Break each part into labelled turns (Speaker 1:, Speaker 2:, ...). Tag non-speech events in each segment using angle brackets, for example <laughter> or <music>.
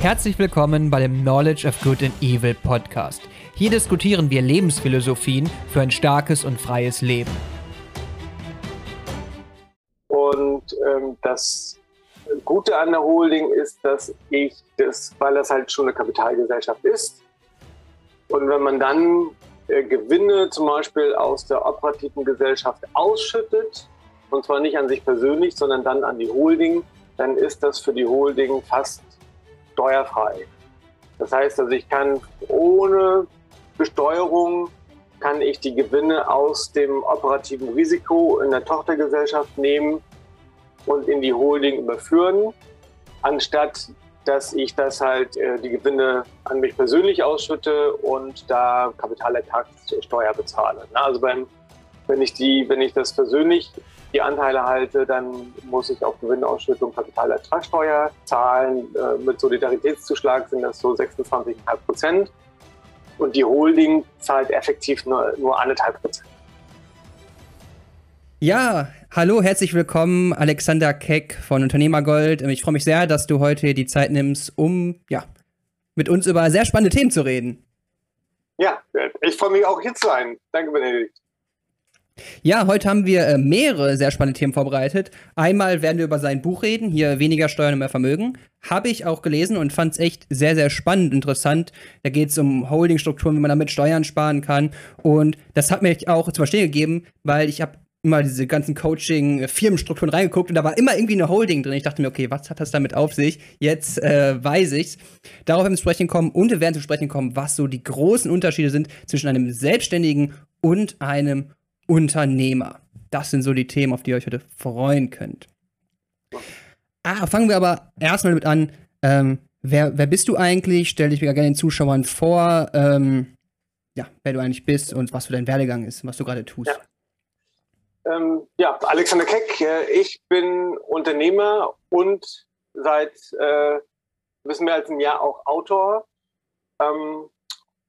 Speaker 1: Herzlich willkommen bei dem Knowledge of Good and Evil Podcast. Hier diskutieren wir Lebensphilosophien für ein starkes und freies Leben.
Speaker 2: Und ähm, das Gute an der Holding ist, dass ich das, weil das halt schon eine Kapitalgesellschaft ist, und wenn man dann äh, Gewinne zum Beispiel aus der operativen Gesellschaft ausschüttet, und zwar nicht an sich persönlich, sondern dann an die Holding, dann ist das für die Holding fast steuerfrei. Das heißt also, ich kann ohne Besteuerung kann ich die Gewinne aus dem operativen Risiko in der Tochtergesellschaft nehmen und in die Holding überführen, anstatt dass ich das halt äh, die Gewinne an mich persönlich ausschütte und da Kapitalertragssteuer bezahle. Na, also beim, wenn ich die, wenn ich das persönlich die Anteile halte, dann muss ich auf Gewinnausschüttung Kapitalertragssteuer zahlen. Äh, mit Solidaritätszuschlag sind das so 26,5 Prozent. Und die Holding zahlt effektiv nur, nur anderthalb Prozent.
Speaker 1: Ja, hallo, herzlich willkommen, Alexander Keck von Unternehmergold. Ich freue mich sehr, dass du heute die Zeit nimmst, um ja, mit uns über sehr spannende Themen zu reden.
Speaker 2: Ja, ich freue mich auch hier zu sein. Danke, Benedikt.
Speaker 1: Ja, heute haben wir äh, mehrere sehr spannende Themen vorbereitet. Einmal werden wir über sein Buch reden, hier weniger Steuern und mehr Vermögen. Habe ich auch gelesen und fand es echt sehr, sehr spannend, interessant. Da geht es um Holdingstrukturen, wie man damit Steuern sparen kann. Und das hat mir auch zu verstehen gegeben, weil ich habe immer diese ganzen Coaching-Firmenstrukturen reingeguckt und da war immer irgendwie eine Holding drin. Ich dachte mir, okay, was hat das damit auf sich? Jetzt äh, weiß ich's. Darauf werden wir zu sprechen kommen und wir werden zu sprechen kommen, was so die großen Unterschiede sind zwischen einem Selbstständigen und einem Unternehmer. Das sind so die Themen, auf die ihr euch heute freuen könnt. Ah, fangen wir aber erstmal damit an. Ähm, wer, wer bist du eigentlich? Stell dich mir gerne den Zuschauern vor, ähm, ja, wer du eigentlich bist und was für dein Werdegang ist, was du gerade tust.
Speaker 2: Ja. Ähm, ja. Alexander Keck, ich bin Unternehmer und seit äh, ein bisschen mehr als einem Jahr auch Autor. Ähm,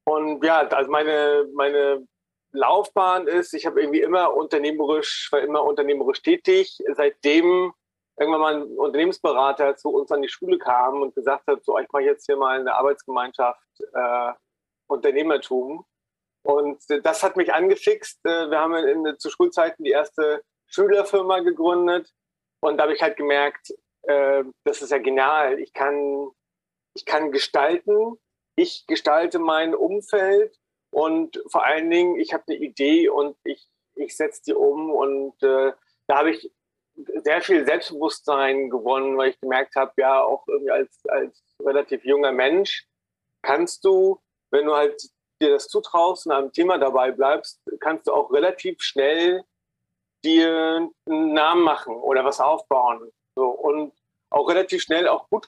Speaker 2: und ja, also meine, meine Laufbahn ist, ich habe irgendwie immer unternehmerisch, war immer unternehmerisch tätig. Seitdem irgendwann mal ein Unternehmensberater zu uns an die Schule kam und gesagt hat, so, ich mache jetzt hier mal eine Arbeitsgemeinschaft äh, Unternehmertum. Und das hat mich angefixt. Äh, wir haben in, zu Schulzeiten die erste Schülerfirma gegründet und da habe ich halt gemerkt, äh, das ist ja genial. Ich kann, ich kann gestalten. Ich gestalte mein Umfeld und vor allen Dingen, ich habe eine Idee und ich, ich setze die um. Und äh, da habe ich sehr viel Selbstbewusstsein gewonnen, weil ich gemerkt habe, ja, auch irgendwie als, als relativ junger Mensch kannst du, wenn du halt dir das zutraust und einem Thema dabei bleibst, kannst du auch relativ schnell dir einen Namen machen oder was aufbauen. So, und auch relativ schnell auch gut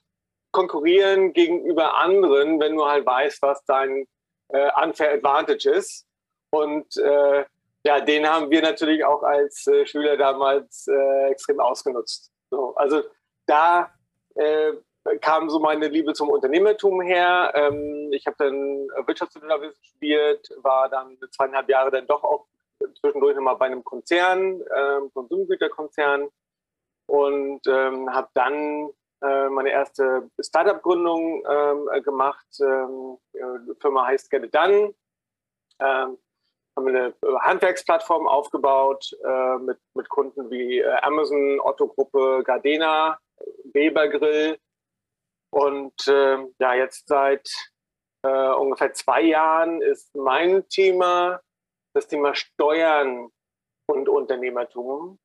Speaker 2: konkurrieren gegenüber anderen, wenn du halt weißt, was dein unfair advantage ist. Und äh, ja, den haben wir natürlich auch als äh, Schüler damals äh, extrem ausgenutzt. So, also da äh, kam so meine Liebe zum Unternehmertum her. Ähm, ich habe dann Wirtschaftsingenieurwesen studiert, war dann zweieinhalb Jahre dann doch auch zwischendurch nochmal bei einem Konzern, ähm, Konsumgüterkonzern und ähm, habe dann äh, meine erste Startup-Gründung ähm, äh, gemacht. Ähm, die Firma heißt Get It Done. Ähm, haben eine Handwerksplattform aufgebaut äh, mit, mit Kunden wie äh, Amazon, Otto Gruppe, Gardena, Weber Grill. Und äh, ja, jetzt seit äh, ungefähr zwei Jahren ist mein Thema das Thema Steuern und Unternehmertum.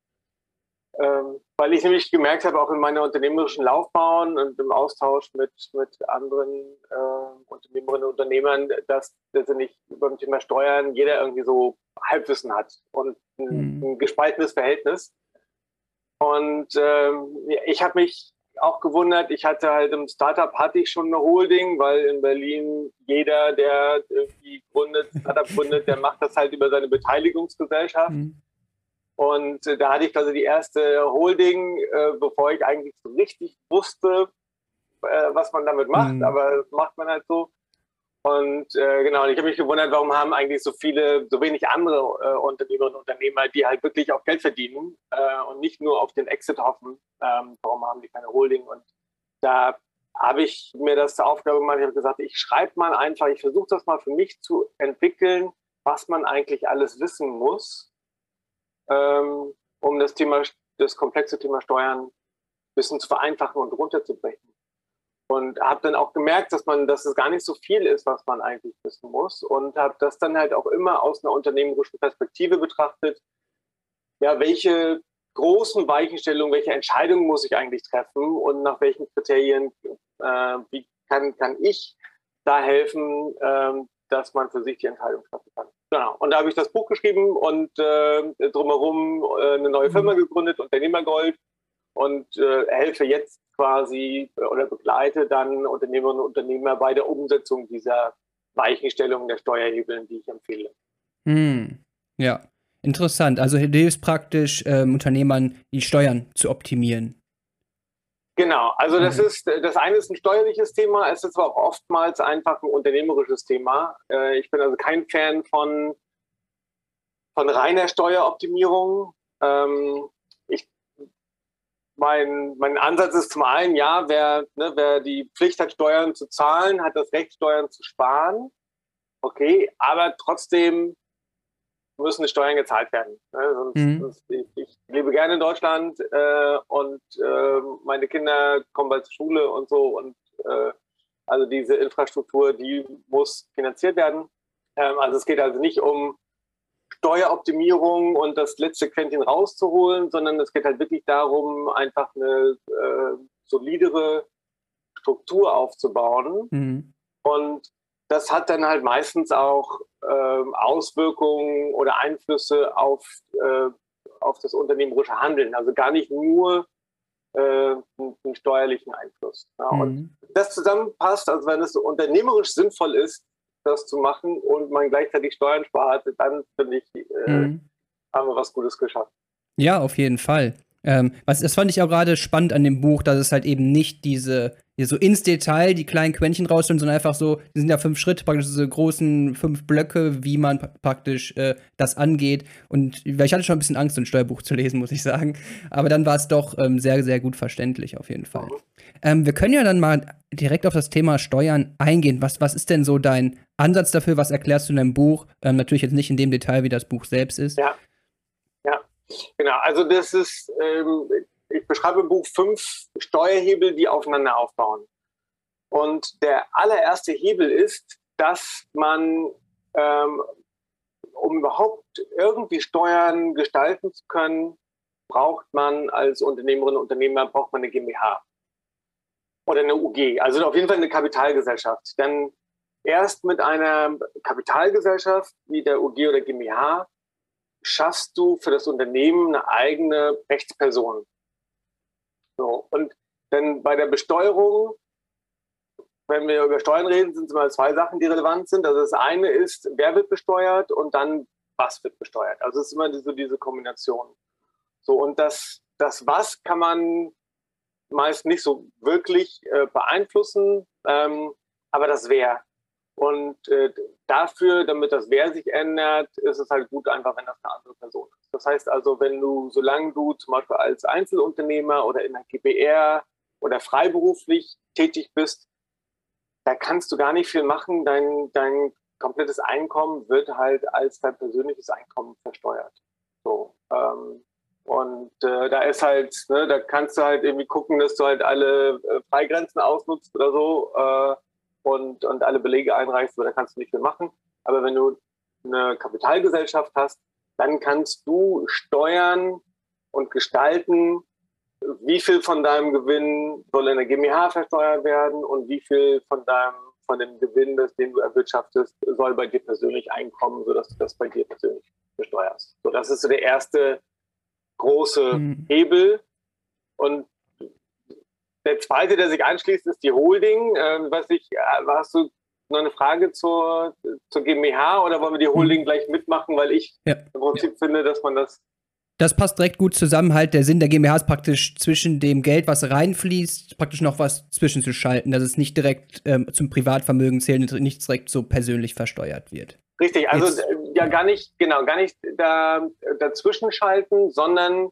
Speaker 2: Ähm, weil ich nämlich gemerkt habe, auch in meiner unternehmerischen Laufbahn und im Austausch mit, mit anderen äh, Unternehmerinnen und Unternehmern, dass letztendlich beim Thema Steuern jeder irgendwie so Halbwissen hat und ein, mhm. ein gespaltenes Verhältnis. Und ähm, ich habe mich auch gewundert, ich hatte halt im Startup hatte ich schon eine Holding, weil in Berlin jeder, der irgendwie gründet, Startup <laughs> gründet, der macht das halt über seine Beteiligungsgesellschaft. Mhm. Und äh, da hatte ich quasi die erste Holding, äh, bevor ich eigentlich so richtig wusste, äh, was man damit macht. Mhm. Aber das macht man halt so. Und äh, genau, und ich habe mich gewundert, warum haben eigentlich so viele, so wenig andere äh, Unternehmerinnen und Unternehmer, die halt wirklich auch Geld verdienen äh, und nicht nur auf den Exit hoffen, ähm, warum haben die keine Holding? Und da habe ich mir das zur Aufgabe gemacht, ich habe gesagt, ich schreibe mal einfach, ich versuche das mal für mich zu entwickeln, was man eigentlich alles wissen muss, ähm, um das Thema, das komplexe Thema Steuern ein bisschen zu vereinfachen und runterzubrechen. Und habe dann auch gemerkt, dass man, dass es gar nicht so viel ist, was man eigentlich wissen muss. Und habe das dann halt auch immer aus einer unternehmerischen Perspektive betrachtet. Ja, welche großen Weichenstellungen, welche Entscheidungen muss ich eigentlich treffen und nach welchen Kriterien, äh, wie kann, kann ich da helfen, äh, dass man für sich die Entscheidung treffen kann. Genau. Und da habe ich das Buch geschrieben und äh, drumherum äh, eine neue Firma mhm. gegründet, Unternehmergold, und äh, helfe jetzt quasi äh, oder begleite dann Unternehmerinnen und Unternehmer bei der Umsetzung dieser Weichenstellung der Steuerhebeln, die ich empfehle.
Speaker 1: Hm. Ja, interessant. Also hilfst praktisch ähm, Unternehmern, die Steuern zu optimieren.
Speaker 2: Genau, also das mhm. ist, das eine ist ein steuerliches Thema, es ist aber auch oftmals einfach ein unternehmerisches Thema. Äh, ich bin also kein Fan von, von reiner Steueroptimierung. Ähm, ich, mein, mein Ansatz ist zum einen, ja, wer, ne, wer die Pflicht hat, Steuern zu zahlen, hat das Recht, Steuern zu sparen. Okay, aber trotzdem müssen Steuern gezahlt werden. Ne? Sonst, mhm. sonst, ich, ich, lebe gerne in Deutschland äh, und äh, meine Kinder kommen bald zur Schule und so und äh, also diese Infrastruktur, die muss finanziert werden. Ähm, also es geht also nicht um Steueroptimierung und das letzte Quäntchen rauszuholen, sondern es geht halt wirklich darum, einfach eine äh, solidere Struktur aufzubauen. Mhm. Und das hat dann halt meistens auch äh, Auswirkungen oder Einflüsse auf, äh, auf das unternehmerische Handeln. Also gar nicht nur äh, einen, steuerlichen Einfluss. Ja. Mhm. Und das zusammenpasst, also wenn es unternehmerisch sinnvoll ist, das zu machen und man gleichzeitig Steuern spart, dann finde ich, äh, mhm. haben wir was Gutes geschafft.
Speaker 1: Ja, auf jeden Fall. Ähm, was, das fand ich auch gerade spannend an dem Buch, dass es halt eben nicht diese, so ins Detail die kleinen Quäntchen rausstellen, sondern einfach so, die sind ja fünf Schritte, praktisch diese großen fünf Blöcke, wie man praktisch äh, das angeht. Und ich hatte schon ein bisschen Angst, ein Steuerbuch zu lesen, <laughs> muss ich sagen. Aber dann war es doch ähm, sehr, sehr gut verständlich, auf jeden Fall. Ähm, wir können ja dann mal direkt auf das Thema Steuern eingehen. Was, was ist denn so dein Ansatz dafür? Was erklärst du in deinem Buch? Ähm, natürlich jetzt nicht in dem Detail, wie das Buch selbst ist.
Speaker 2: Ja. Genau, also das ist, ähm, ich beschreibe im Buch fünf Steuerhebel, die aufeinander aufbauen. Und der allererste Hebel ist, dass man, ähm, um überhaupt irgendwie Steuern gestalten zu können, braucht man als Unternehmerin und Unternehmer braucht man eine GmbH oder eine UG, also auf jeden Fall eine Kapitalgesellschaft. Denn erst mit einer Kapitalgesellschaft wie der UG oder GmbH schaffst du für das Unternehmen eine eigene Rechtsperson. So, und dann bei der Besteuerung, wenn wir über Steuern reden, sind es immer zwei Sachen, die relevant sind. Also das eine ist, wer wird besteuert und dann, was wird besteuert. Also es ist immer so diese Kombination. So, und das, das Was kann man meist nicht so wirklich äh, beeinflussen, ähm, aber das Wer. Und äh, dafür, damit das Wer sich ändert, ist es halt gut einfach, wenn das eine andere Person ist. Das heißt also, wenn du, solange du zum Beispiel als Einzelunternehmer oder in der GBR oder freiberuflich tätig bist, da kannst du gar nicht viel machen. Dein, dein komplettes Einkommen wird halt als dein persönliches Einkommen versteuert. So. Ähm, und äh, da ist halt, ne, da kannst du halt irgendwie gucken, dass du halt alle äh, Freigrenzen ausnutzt oder so. Äh, und, und alle Belege einreichst, da kannst du nicht viel machen. Aber wenn du eine Kapitalgesellschaft hast, dann kannst du steuern und gestalten, wie viel von deinem Gewinn soll in der GmbH versteuert werden und wie viel von deinem von dem Gewinn, das, den du erwirtschaftest, soll bei dir persönlich einkommen, sodass du das bei dir persönlich besteuerst. So, das ist so der erste große mhm. Hebel. Und der zweite, der sich anschließt, ist die Holding. Ähm, was ich, hast du noch eine Frage zur, zur GmbH oder wollen wir die Holding hm. gleich mitmachen, weil ich ja. im Prinzip ja. finde, dass man das.
Speaker 1: Das passt direkt gut zusammen. Halt, der Sinn der GmbH ist praktisch zwischen dem Geld, was reinfließt, praktisch noch was zwischenzuschalten, dass es nicht direkt ähm, zum Privatvermögen zählt und nicht direkt so persönlich versteuert wird.
Speaker 2: Richtig, also Jetzt, ja gar nicht, genau, gar nicht da, dazwischen schalten, sondern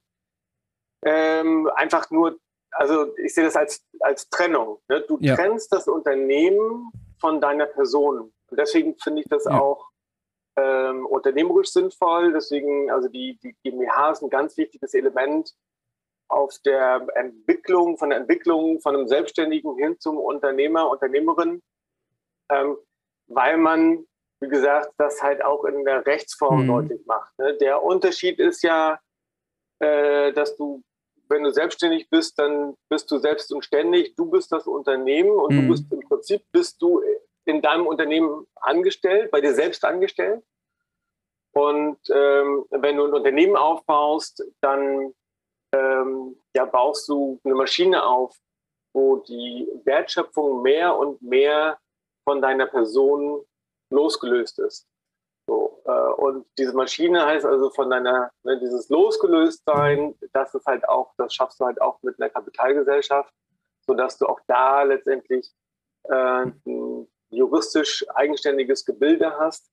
Speaker 2: ähm, einfach nur also ich sehe das als, als Trennung. Ne? Du ja. trennst das Unternehmen von deiner Person. Und deswegen finde ich das ja. auch ähm, unternehmerisch sinnvoll. Deswegen, also die, die GmbH ist ein ganz wichtiges Element auf der Entwicklung, von der Entwicklung von einem Selbstständigen hin zum Unternehmer, Unternehmerin, ähm, weil man, wie gesagt, das halt auch in der Rechtsform mhm. deutlich macht. Ne? Der Unterschied ist ja, äh, dass du, wenn du selbstständig bist, dann bist du selbst und ständig, du bist das Unternehmen und mhm. du bist im Prinzip bist du in deinem Unternehmen angestellt, bei dir selbst angestellt. Und ähm, wenn du ein Unternehmen aufbaust, dann ähm, ja, baust du eine Maschine auf, wo die Wertschöpfung mehr und mehr von deiner Person losgelöst ist. So, äh, und diese Maschine heißt also von deiner, ne, dieses Losgelöstsein, das ist halt auch, das schaffst du halt auch mit einer Kapitalgesellschaft, sodass du auch da letztendlich äh, ein juristisch eigenständiges Gebilde hast.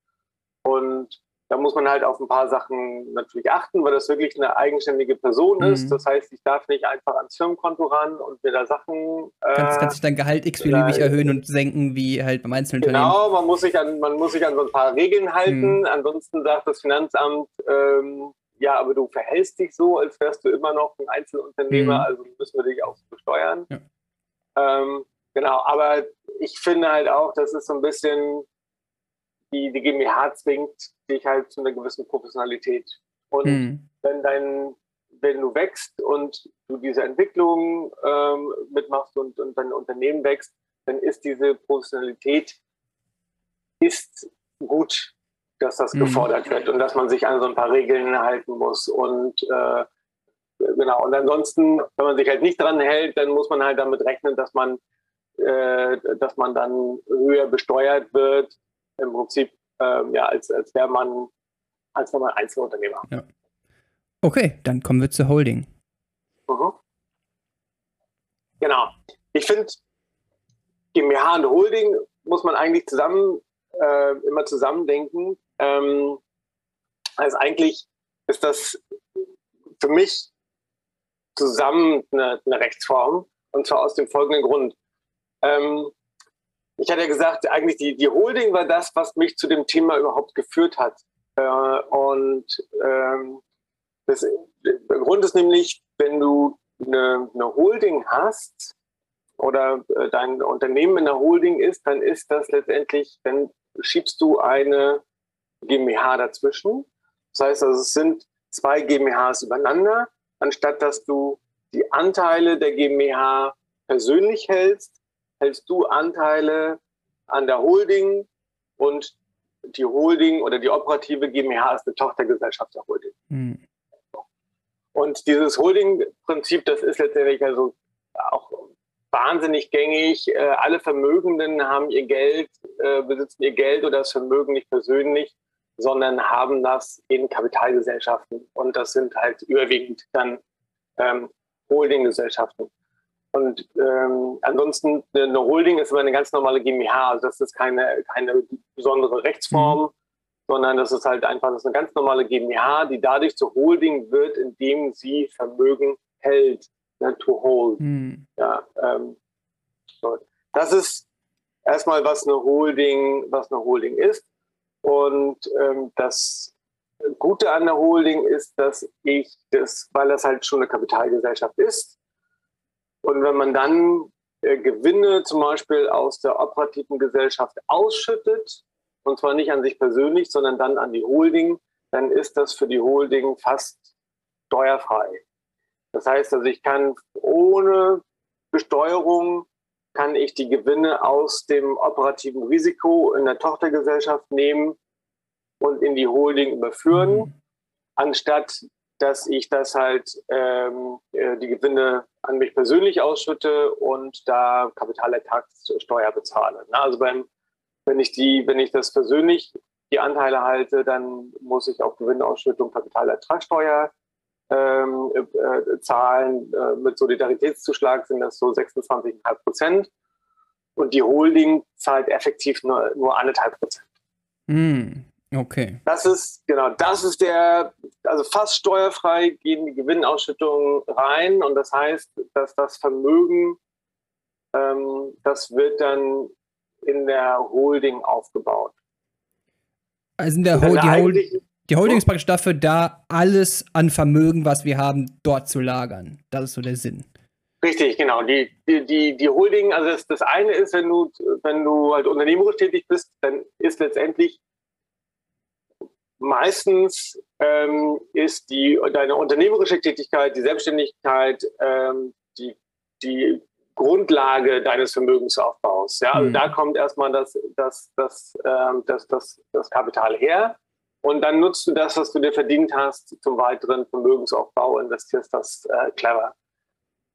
Speaker 2: Und da muss man halt auf ein paar Sachen natürlich achten, weil das wirklich eine eigenständige Person mhm. ist. Das heißt, ich darf nicht einfach ans Firmenkonto ran und mir da Sachen.
Speaker 1: Äh, kannst, kannst dich dein Gehalt x-beliebig erhöhen und senken, wie halt beim einzelnen
Speaker 2: genau, Unternehmen. Genau, man muss, sich an, man muss sich an so ein paar Regeln halten. Mhm. Ansonsten sagt das Finanzamt, ähm, ja, aber du verhältst dich so, als wärst du immer noch ein Einzelunternehmer, mhm. also müssen wir dich auch besteuern. Ja. Ähm, genau, aber ich finde halt auch, das ist so ein bisschen die, die GmbH zwingt dich halt zu einer gewissen Professionalität. Und mhm. wenn dein, wenn du wächst und du diese Entwicklung ähm, mitmachst und, und dein Unternehmen wächst, dann ist diese Professionalität ist gut, dass das mhm. gefordert wird und dass man sich an so ein paar Regeln halten muss. Und äh, genau, und ansonsten, wenn man sich halt nicht dran hält, dann muss man halt damit rechnen, dass man, äh, dass man dann höher besteuert wird im Prinzip ähm, ja, als, als wäre man, als wäre man Einzelunternehmer.
Speaker 1: Ja. Okay, dann kommen wir zur Holding. Mhm.
Speaker 2: Genau. Ich finde, GmbH und Holding muss man eigentlich zusammen, äh, immer zusammen denken. Ähm, also eigentlich ist das für mich zusammen eine, eine Rechtsform und zwar aus dem folgenden Grund. Ähm, ich hatte ja gesagt, eigentlich die, die Holding war das, was mich zu dem Thema überhaupt geführt hat. Äh, und ähm, das, der Grund ist nämlich, wenn du eine, eine Holding hast oder äh, dein Unternehmen in der Holding ist, dann ist das letztendlich, dann schiebst du eine GmbH dazwischen. Das heißt also, es sind zwei GmbHs übereinander, anstatt dass du die Anteile der GmbH persönlich hältst, hältst du Anteile an der Holding und die Holding oder die operative GmbH ist eine Tochtergesellschaft der Holding. Mhm. Und dieses Holding-Prinzip, das ist letztendlich also auch wahnsinnig gängig. Äh, alle Vermögenden haben ihr Geld, äh, besitzen ihr Geld oder das Vermögen nicht persönlich, sondern haben das in Kapitalgesellschaften. Und das sind halt überwiegend dann ähm, Holdinggesellschaften. Und ähm, ansonsten eine Holding ist immer eine ganz normale GmbH. Also das ist keine, keine besondere Rechtsform, mhm. sondern das ist halt einfach das eine ganz normale GmbH, die dadurch zur Holding wird, indem sie Vermögen hält, ne, to hold. Mhm. Ja, ähm, so. Das ist erstmal, was eine Holding, was eine Holding ist. Und ähm, das Gute an der Holding ist, dass ich das, weil das halt schon eine Kapitalgesellschaft ist, und wenn man dann äh, Gewinne zum Beispiel aus der operativen Gesellschaft ausschüttet, und zwar nicht an sich persönlich, sondern dann an die Holding, dann ist das für die Holding fast steuerfrei. Das heißt also, ich kann ohne Besteuerung kann ich die Gewinne aus dem operativen Risiko in der Tochtergesellschaft nehmen und in die Holding überführen, mhm. anstatt dass ich das halt ähm, äh, die Gewinne an mich persönlich ausschütte und da Kapitalertragssteuer bezahle. Na, also beim, wenn ich die, wenn ich das persönlich die Anteile halte, dann muss ich auf Gewinnausschüttung Kapitalertragssteuer ähm, äh, zahlen. Äh, mit Solidaritätszuschlag sind das so 26,5 Prozent. Und die Holding zahlt effektiv nur, nur anderthalb Prozent.
Speaker 1: Mm, Okay.
Speaker 2: Das ist, genau, das ist der, also fast steuerfrei gehen die Gewinnausschüttungen rein und das heißt, dass das Vermögen, ähm, das wird dann in der Holding aufgebaut.
Speaker 1: Also in der Ho die, Hol die Holding ist praktisch dafür da, alles an Vermögen, was wir haben, dort zu lagern. Das ist so der Sinn.
Speaker 2: Richtig, genau. Die, die, die, die Holding, also das, das eine ist, wenn du, wenn du halt unternehmerisch tätig bist, dann ist letztendlich meistens ähm, ist die, deine unternehmerische Tätigkeit, die Selbstständigkeit, ähm, die, die Grundlage deines Vermögensaufbaus. Ja? Also mhm. da kommt erstmal das, das, das, ähm, das, das, das Kapital her. Und dann nutzt du das, was du dir verdient hast, zum weiteren Vermögensaufbau, investierst das äh, clever.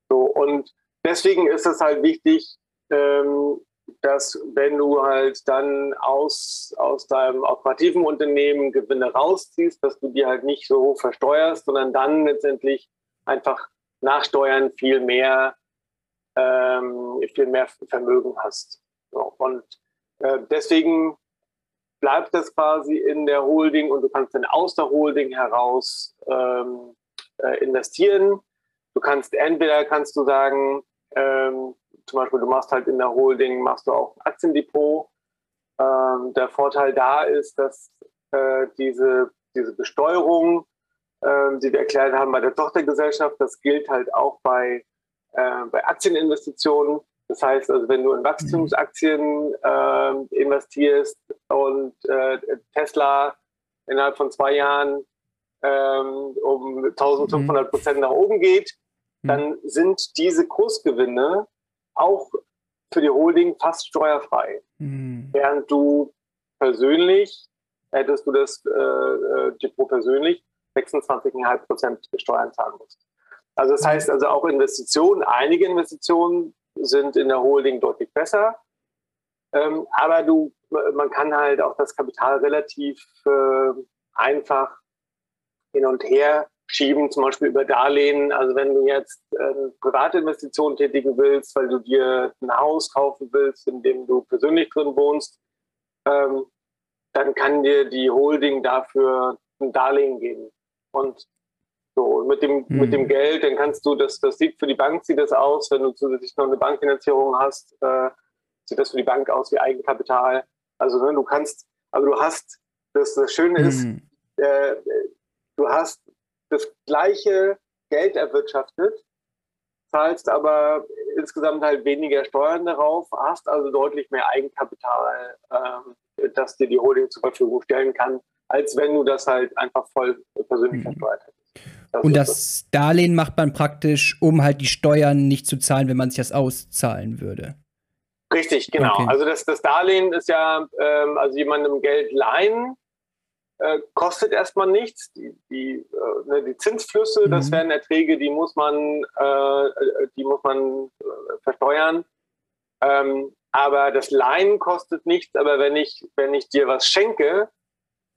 Speaker 2: So, und deswegen ist es halt wichtig, ähm, dass wenn du halt dann aus, aus deinem operativen Unternehmen Gewinne rausziehst, dass du die halt nicht so hoch versteuerst, sondern dann letztendlich einfach nach Steuern viel mehr, ähm, viel mehr Vermögen hast. So, und äh, deswegen bleibt das quasi in der Holding und du kannst dann aus der Holding heraus ähm, äh, investieren. Du kannst entweder kannst du sagen, ähm, zum Beispiel, du machst halt in der Holding, machst du auch Aktiendepot. Ähm, der Vorteil da ist, dass äh, diese, diese Besteuerung, äh, die wir erklärt haben bei der Tochtergesellschaft, das gilt halt auch bei, äh, bei Aktieninvestitionen. Das heißt, also wenn du in Wachstumsaktien äh, investierst und äh, Tesla innerhalb von zwei Jahren ähm, um 1500 Prozent nach oben geht, mhm. dann sind diese Kursgewinne auch für die Holding fast steuerfrei. Mhm. Während du persönlich, hättest du das äh, äh Depot persönlich, 26,5 Prozent Steuern zahlen musst. Also das heißt also auch Investitionen, einige Investitionen sind in der Holding deutlich besser. Ähm, aber du, man kann halt auch das Kapital relativ äh, einfach hin und her schieben, zum Beispiel über Darlehen. Also wenn du jetzt äh, private Investitionen tätigen willst, weil du dir ein Haus kaufen willst, in dem du persönlich drin wohnst, ähm, dann kann dir die Holding dafür ein Darlehen geben. Und so, mit dem, mhm. mit dem Geld, dann kannst du, das, das sieht für die Bank sieht das aus, wenn du zusätzlich noch eine Bankfinanzierung hast, äh, sieht das für die Bank aus wie Eigenkapital. Also ne, du kannst, aber du hast, das, das Schöne ist, mhm. äh, du hast das gleiche Geld erwirtschaftet, zahlst aber insgesamt halt weniger Steuern darauf, hast also deutlich mehr Eigenkapital, ähm, das dir die Holding zur Verfügung stellen kann, als wenn du das halt einfach voll persönlich mhm. versteuert hättest.
Speaker 1: Das und das, das Darlehen macht man praktisch, um halt die Steuern nicht zu zahlen, wenn man sich das auszahlen würde.
Speaker 2: Richtig, genau. Okay. Also das, das Darlehen ist ja, ähm, also jemandem Geld leihen, äh, kostet erstmal nichts. Die, die, äh, ne, die Zinsflüsse, mhm. das wären Erträge, die muss man, äh, die muss man äh, versteuern. Ähm, aber das Leihen kostet nichts. Aber wenn ich, wenn ich dir was schenke,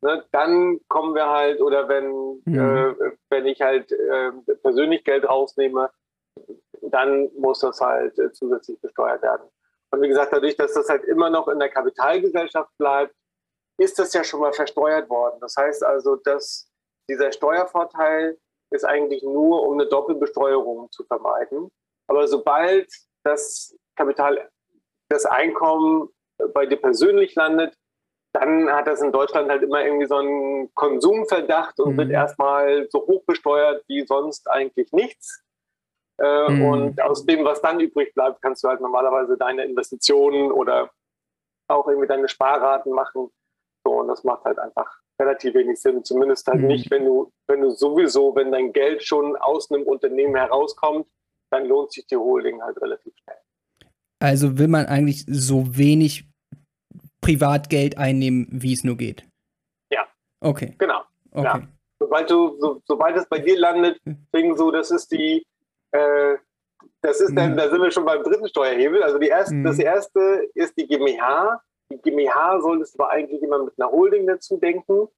Speaker 2: ne, dann kommen wir halt, oder wenn, mhm. Äh, wenn ich halt äh, persönlich Geld rausnehme, dann muss das halt zusätzlich besteuert werden. Und wie gesagt, dadurch, dass das halt immer noch in der Kapitalgesellschaft bleibt, ist das ja schon mal versteuert worden. Das heißt also, dass dieser Steuervorteil ist eigentlich nur, um eine Doppelbesteuerung zu vermeiden. Aber sobald das Kapital, das Einkommen bei dir persönlich landet, dann hat das in Deutschland halt immer irgendwie so einen Konsumverdacht und mhm. wird erstmal so hoch besteuert wie sonst eigentlich nichts. Äh, mhm. Und aus dem, was dann übrig bleibt, kannst du halt normalerweise deine Investitionen oder auch irgendwie deine Sparraten machen. So, und das macht halt einfach relativ wenig Sinn. Zumindest halt mhm. nicht, wenn du, wenn du sowieso, wenn dein Geld schon aus einem Unternehmen herauskommt, dann lohnt sich die Holding halt relativ schnell.
Speaker 1: Also will man eigentlich so wenig Privatgeld einnehmen, wie es nur geht.
Speaker 2: Ja.
Speaker 1: Okay.
Speaker 2: Genau. Okay. Ja. Sobald du, so, sobald es bei dir landet, deswegen so, das ist die, äh, das ist dann, mhm. da sind wir schon beim dritten Steuerhebel. Also die erste, mhm. das erste ist die GmbH. Die GmbH solltest du aber eigentlich immer mit einer Holding dazu denken.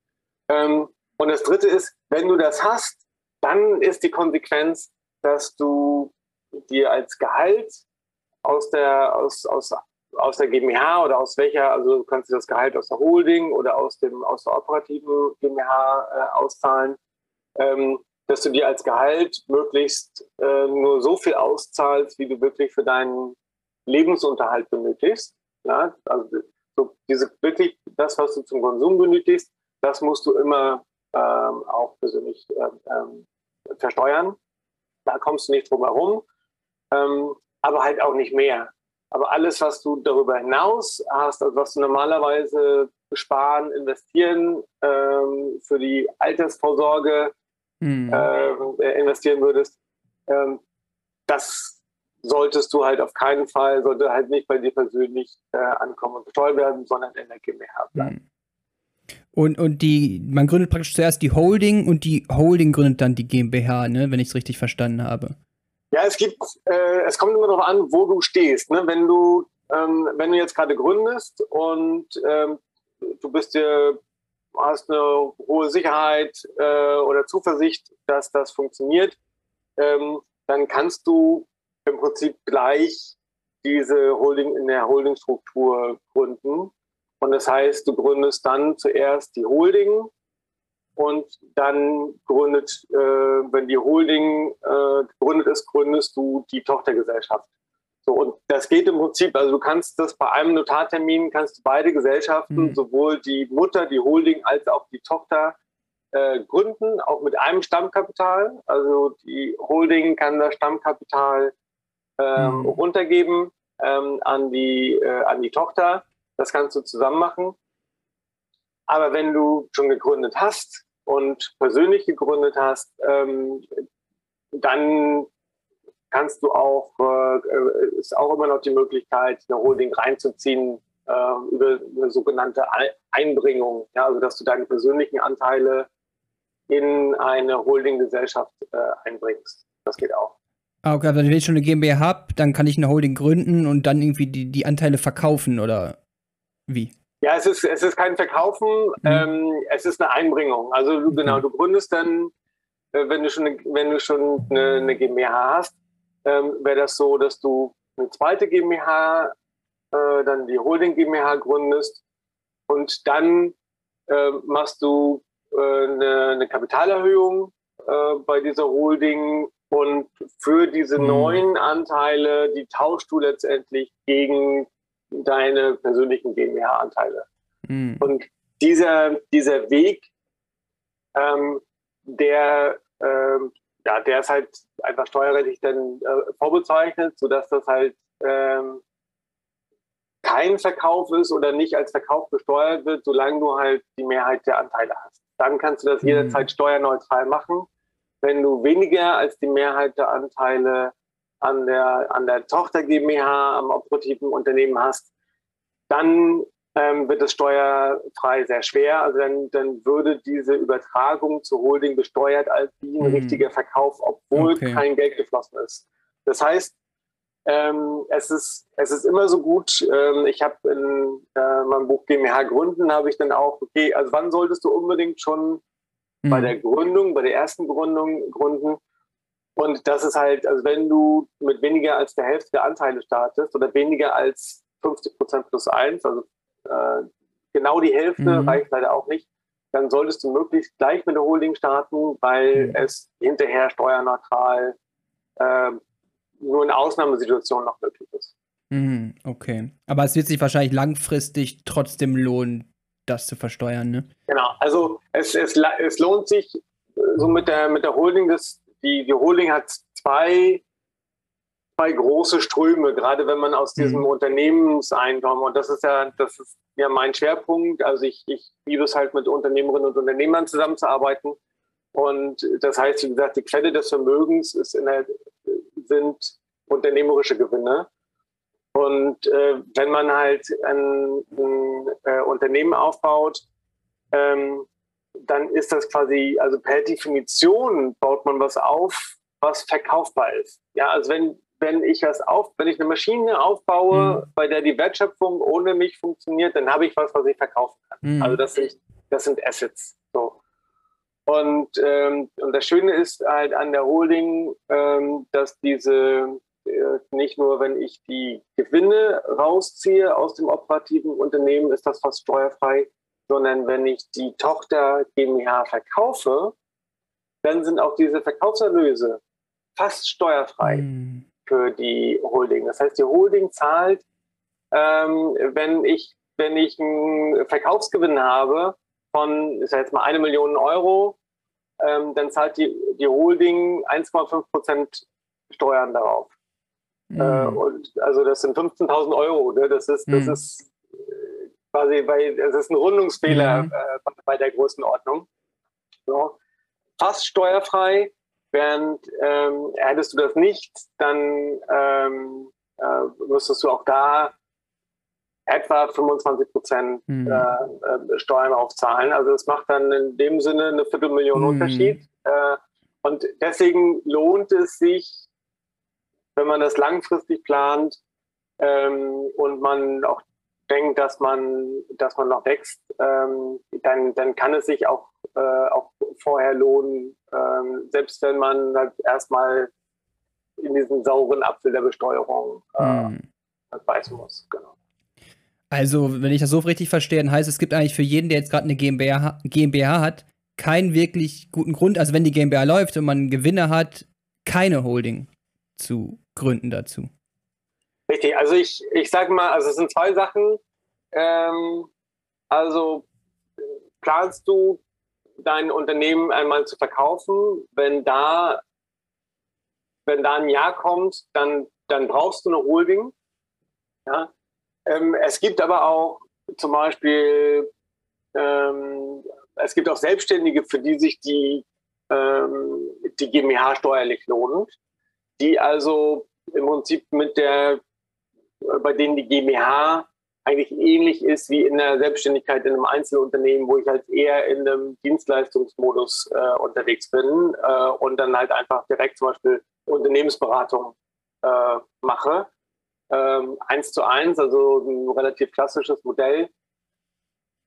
Speaker 2: Ähm, und das dritte ist, wenn du das hast, dann ist die Konsequenz, dass du dir als Gehalt aus der, aus, aus aus der GmbH oder aus welcher, also du kannst dir das Gehalt aus der Holding oder aus dem aus der operativen GmbH äh, auszahlen, ähm, dass du dir als Gehalt möglichst äh, nur so viel auszahlst, wie du wirklich für deinen Lebensunterhalt benötigst. Ja? Also so diese wirklich das, was du zum Konsum benötigst, das musst du immer ähm, auch persönlich ähm, ähm versteuern. Da kommst du nicht drum herum, ähm, aber halt auch nicht mehr. Aber alles, was du darüber hinaus hast, also was du normalerweise sparen, investieren, ähm, für die Altersvorsorge mhm. äh, investieren würdest, ähm, das solltest du halt auf keinen Fall, sollte halt nicht bei dir persönlich äh, ankommen und besteuert werden, sondern in der GmbH bleiben. Mhm.
Speaker 1: Und, und die, man gründet praktisch zuerst die Holding und die Holding gründet dann die GmbH, ne, wenn ich es richtig verstanden habe.
Speaker 2: Ja, es gibt, äh, es kommt immer darauf an, wo du stehst. Ne? Wenn du, ähm, wenn du jetzt gerade gründest und ähm, du bist dir, hast eine hohe Sicherheit äh, oder Zuversicht, dass das funktioniert, ähm, dann kannst du im Prinzip gleich diese Holding in der Holdingstruktur gründen. Und das heißt, du gründest dann zuerst die Holding und dann gründet, äh, wenn die Holding äh, gegründet ist, gründest du die Tochtergesellschaft. So, und das geht im Prinzip, also du kannst das bei einem Notartermin, kannst du beide Gesellschaften, mhm. sowohl die Mutter, die Holding, als auch die Tochter äh, gründen, auch mit einem Stammkapital. Also die Holding kann das Stammkapital ähm, mhm. runtergeben ähm, an, die, äh, an die Tochter. Das kannst du zusammen machen. Aber wenn du schon gegründet hast und persönlich gegründet hast, ähm, dann kannst du auch, äh, ist auch immer noch die Möglichkeit, eine Holding reinzuziehen äh, über eine sogenannte Einbringung. Ja, also dass du deine persönlichen Anteile in eine Holdinggesellschaft äh, einbringst. Das geht auch.
Speaker 1: Ah, okay, also wenn ich schon eine GmbH habe, dann kann ich eine Holding gründen und dann irgendwie die, die Anteile verkaufen oder wie?
Speaker 2: Ja, es ist, es ist kein Verkaufen, mhm. ähm, es ist eine Einbringung. Also du, genau, du gründest dann, äh, wenn du schon, eine, wenn du schon eine, eine GmbH hast, ähm, wäre das so, dass du eine zweite GmbH, äh, dann die Holding GmbH gründest und dann äh, machst du äh, eine, eine, Kapitalerhöhung äh, bei dieser Holding und für diese mhm. neuen Anteile, die tauschst du letztendlich gegen deine persönlichen GmbH-Anteile. Mhm. Und dieser, dieser Weg, ähm, der, ähm, ja, der ist halt einfach steuerrechtlich dann äh, vorbezeichnet, sodass das halt ähm, kein Verkauf ist oder nicht als Verkauf besteuert wird, solange du halt die Mehrheit der Anteile hast. Dann kannst du das mhm. jederzeit steuerneutral machen. Wenn du weniger als die Mehrheit der Anteile an der, an der Tochter GmbH, am operativen Unternehmen hast, dann ähm, wird es steuerfrei sehr schwer. Also dann, dann würde diese Übertragung zur Holding besteuert als wie ein mhm. richtiger Verkauf, obwohl okay. kein Geld geflossen ist. Das heißt, ähm, es, ist, es ist immer so gut. Ähm, ich habe in äh, meinem Buch GmbH Gründen, habe ich dann auch, okay, also wann solltest du unbedingt schon mhm. bei der Gründung, bei der ersten Gründung gründen? Und das ist halt, also wenn du mit weniger als der Hälfte der Anteile startest oder weniger als 50 Prozent plus eins, also äh, genau die Hälfte mhm. reicht leider auch nicht, dann solltest du möglichst gleich mit der Holding starten, weil mhm. es hinterher steuerneutral äh, nur in Ausnahmesituationen noch möglich ist.
Speaker 1: Mhm, okay. Aber es wird sich wahrscheinlich langfristig trotzdem lohnen, das zu versteuern, ne?
Speaker 2: Genau, also es, es, es lohnt sich so mit der, mit der Holding, das, die, die Holding hat zwei, zwei große Ströme, gerade wenn man aus diesem mhm. Unternehmenseinkommen, und das ist ja, das ist ja mein Schwerpunkt, also ich, ich liebe es halt mit Unternehmerinnen und Unternehmern zusammenzuarbeiten. Und das heißt, wie gesagt, die Quelle des Vermögens ist in der, sind unternehmerische Gewinne. Und äh, wenn man halt ein, ein äh, Unternehmen aufbaut, ähm, dann ist das quasi, also per Definition baut man was auf, was verkaufbar ist. Ja, also wenn, wenn ich was auf, wenn ich eine Maschine aufbaue, mhm. bei der die Wertschöpfung ohne mich funktioniert, dann habe ich was, was ich verkaufen kann. Mhm. Also das sind, das sind Assets. So. Und, ähm, und das Schöne ist halt an der Holding, ähm, dass diese nicht nur, wenn ich die Gewinne rausziehe aus dem operativen Unternehmen, ist das fast steuerfrei, sondern wenn ich die Tochter GmbH verkaufe, dann sind auch diese Verkaufserlöse fast steuerfrei mhm. für die Holding. Das heißt, die Holding zahlt, ähm, wenn ich wenn ich einen Verkaufsgewinn habe von, ich sage jetzt mal eine Million Euro, ähm, dann zahlt die, die Holding 1,5 Prozent Steuern darauf. Mhm. Äh, und also das sind 15.000 Euro. Ne? Das ist, das mhm. ist quasi bei, das ist ein Rundungsfehler mhm. äh, bei der Größenordnung. So. Fast steuerfrei, während ähm, hättest du das nicht, dann ähm, äh, müsstest du auch da etwa 25 Prozent mhm. äh, äh, Steuern aufzahlen. Also das macht dann in dem Sinne eine Viertelmillion mhm. Unterschied. Äh, und deswegen lohnt es sich, wenn man das langfristig plant ähm, und man auch denkt, dass man, dass man noch wächst, ähm, dann, dann kann es sich auch, äh, auch vorher lohnen, ähm, selbst wenn man halt erstmal in diesen sauren Apfel der Besteuerung äh, mhm. beißen muss. Genau.
Speaker 1: Also, wenn ich das so richtig verstehe, dann heißt es, es gibt eigentlich für jeden, der jetzt gerade eine GmbH, GmbH hat, keinen wirklich guten Grund, also wenn die GmbH läuft und man Gewinne hat, keine Holding zu gründen dazu.
Speaker 2: Richtig, also ich, ich sage mal, also es sind zwei Sachen. Ähm, also planst du dein Unternehmen einmal zu verkaufen, wenn da, wenn da ein Jahr kommt, dann, dann brauchst du eine Holding. Ja? Ähm, es gibt aber auch zum Beispiel, ähm, es gibt auch Selbstständige, für die sich die, ähm, die GmbH steuerlich lohnt, die also im Prinzip mit der, bei denen die GmbH eigentlich ähnlich ist wie in der Selbstständigkeit in einem Einzelunternehmen, wo ich halt eher in einem Dienstleistungsmodus äh, unterwegs bin äh, und dann halt einfach direkt zum Beispiel Unternehmensberatung äh, mache ähm, eins zu eins, also ein relativ klassisches Modell,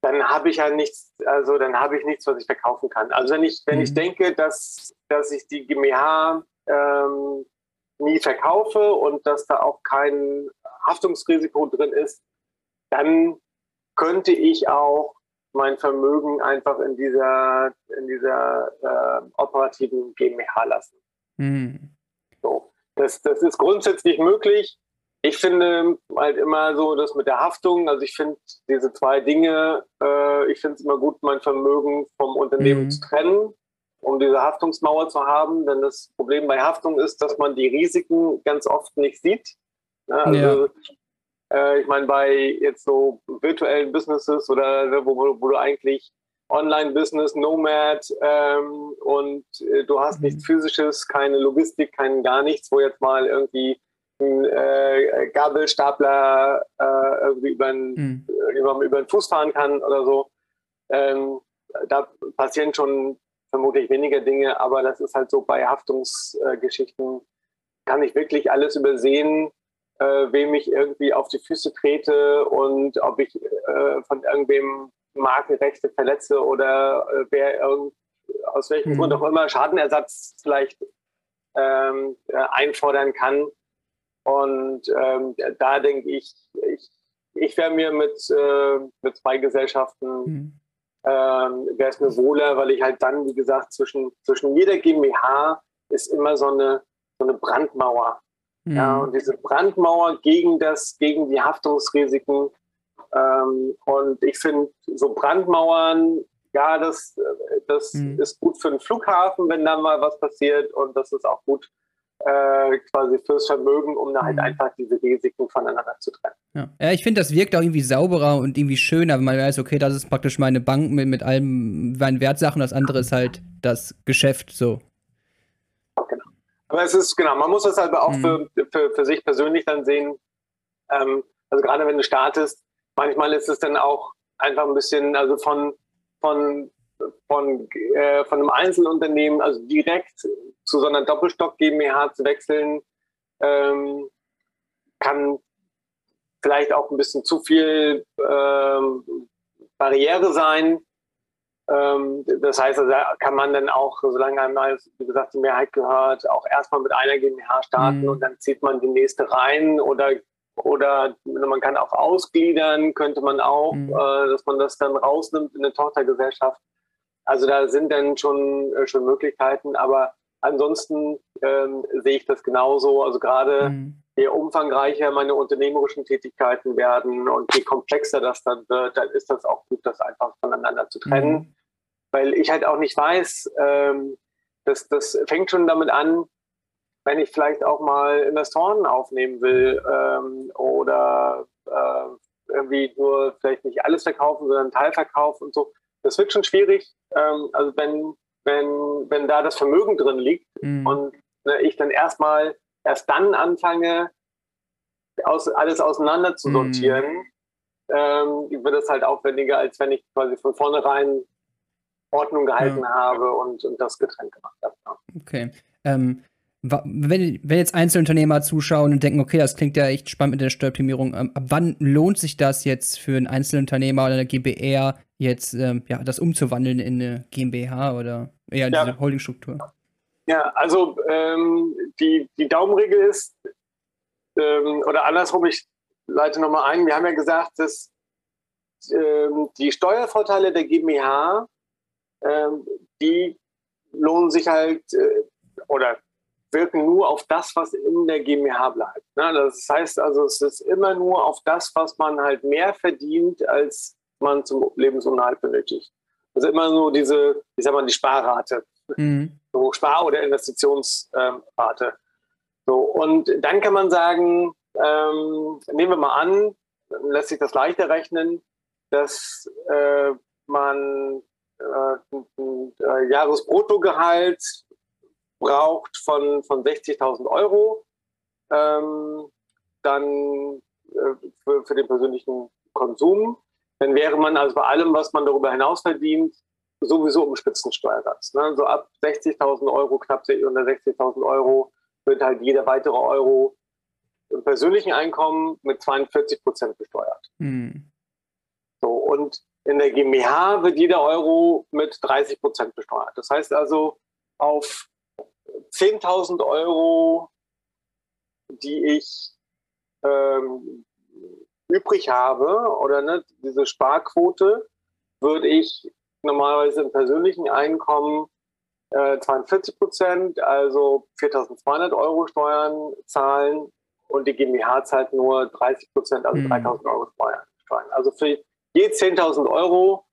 Speaker 2: dann habe ich ja nichts, also dann habe ich nichts, was ich verkaufen kann. Also wenn ich, wenn mhm. ich denke, dass, dass ich die GmbH ähm, nie verkaufe und dass da auch kein Haftungsrisiko drin ist, dann könnte ich auch mein Vermögen einfach in dieser, in dieser äh, operativen GmbH lassen. Mhm. So. Das, das ist grundsätzlich möglich. Ich finde halt immer so, das mit der Haftung, also ich finde diese zwei Dinge, äh, ich finde es immer gut, mein Vermögen vom Unternehmen mhm. zu trennen, um diese Haftungsmauer zu haben. Denn das Problem bei Haftung ist, dass man die Risiken ganz oft nicht sieht. Also, ja. äh, ich meine, bei jetzt so virtuellen Businesses oder ne, wo, wo du eigentlich Online-Business, Nomad ähm, und äh, du hast mhm. nichts Physisches, keine Logistik, kein gar nichts, wo jetzt mal irgendwie ein äh, Gabelstapler äh, irgendwie über den, mhm. über, über den Fuß fahren kann oder so. Ähm, da passieren schon vermutlich weniger Dinge, aber das ist halt so bei Haftungsgeschichten, kann ich wirklich alles übersehen, äh, wem ich irgendwie auf die Füße trete und ob ich äh, von irgendwem Markenrechte verletze oder äh, wer irgend, aus welchem mhm. Grund auch immer Schadenersatz vielleicht ähm, äh, einfordern kann. Und ähm, da denke ich, ich, ich wäre mir mit, äh, mit zwei Gesellschaften, mhm. Ähm, wäre es mir wohler, weil ich halt dann, wie gesagt, zwischen, zwischen jeder GmbH ist immer so eine, so eine Brandmauer. Mhm. Ja, und diese Brandmauer gegen das, gegen die Haftungsrisiken. Ähm, und ich finde, so Brandmauern, ja, das, das mhm. ist gut für den Flughafen, wenn da mal was passiert. Und das ist auch gut äh, quasi fürs Vermögen, um da halt mhm. einfach diese Risiken voneinander zu trennen.
Speaker 1: Ja, ja ich finde, das wirkt auch irgendwie sauberer und irgendwie schöner, wenn man weiß, okay, das ist praktisch meine Bank mit, mit allem meinen Wertsachen, das andere ist halt das Geschäft so.
Speaker 2: Genau. Aber es ist, genau, man muss das halt auch mhm. für, für, für sich persönlich dann sehen. Ähm, also gerade wenn du startest, manchmal ist es dann auch einfach ein bisschen, also von, von von, äh, von einem Einzelunternehmen, also direkt zu so einer Doppelstock GmbH zu wechseln, ähm, kann vielleicht auch ein bisschen zu viel ähm, Barriere sein. Ähm, das heißt, also, da kann man dann auch, solange einmal, wie gesagt, die Mehrheit gehört, auch erstmal mit einer GmbH starten mhm. und dann zieht man die nächste rein oder oder man kann auch ausgliedern, könnte man auch, mhm. äh, dass man das dann rausnimmt in eine Tochtergesellschaft. Also da sind dann schon, äh, schon Möglichkeiten, aber ansonsten ähm, sehe ich das genauso. Also gerade mhm. je umfangreicher meine unternehmerischen Tätigkeiten werden und je komplexer das dann wird, dann ist das auch gut, das einfach voneinander zu trennen. Mhm. Weil ich halt auch nicht weiß, ähm, das, das fängt schon damit an, wenn ich vielleicht auch mal Investoren aufnehmen will ähm, oder äh, irgendwie nur vielleicht nicht alles verkaufen, sondern einen Teil verkaufen und so. Das wird schon schwierig. Ähm, also wenn, wenn, wenn da das Vermögen drin liegt mhm. und ne, ich dann erstmal erst dann anfange, aus, alles auseinander zu mhm. sortieren, mhm. ähm, wird es halt aufwendiger, als wenn ich quasi von vornherein Ordnung gehalten ja. habe und, und das getrennt gemacht habe.
Speaker 1: Okay. Ähm, wenn, wenn jetzt Einzelunternehmer zuschauen und denken, okay, das klingt ja echt spannend mit der Steueroptimierung, ähm, ab wann lohnt sich das jetzt für einen Einzelunternehmer oder eine GBR jetzt, ähm, ja, das umzuwandeln in eine GmbH oder eher in ja. diese Holdingstruktur?
Speaker 2: Ja, also ähm, die, die Daumenregel ist, ähm, oder andersrum, ich leite nochmal ein, wir haben ja gesagt, dass ähm, die Steuervorteile der GmbH, die lohnen sich halt, äh, oder wirken nur auf das, was in der GmbH bleibt. Ne? Das heißt also, es ist immer nur auf das, was man halt mehr verdient, als man zum Lebensunterhalt benötigt. Also immer nur diese, ich sag mal, die Sparrate. Mhm. So Spar- oder Investitionsrate. so, und dann kann man sagen, ähm, nehmen wir mal an, lässt sich das leichter rechnen, dass äh, man äh, ein, ein Jahresbruttogehalt braucht von, von 60.000 Euro, ähm, dann äh, für, für den persönlichen Konsum, dann wäre man also bei allem, was man darüber hinaus verdient, sowieso im Spitzensteuersatz. Ne? So ab 60.000 Euro, knapp unter 60.000 Euro, wird halt jeder weitere Euro im persönlichen Einkommen mit 42 Prozent besteuert. Mhm. So, und in der GmbH wird jeder Euro mit 30 Prozent besteuert. Das heißt also, auf 10.000 Euro, die ich ähm, übrig habe, oder ne, diese Sparquote, würde ich normalerweise im persönlichen Einkommen äh, 42 Prozent, also 4.200 Euro Steuern zahlen und die GmbH zahlt nur 30 Prozent, also mhm. 3.000 Euro Steuern. Also für je 10.000 Euro,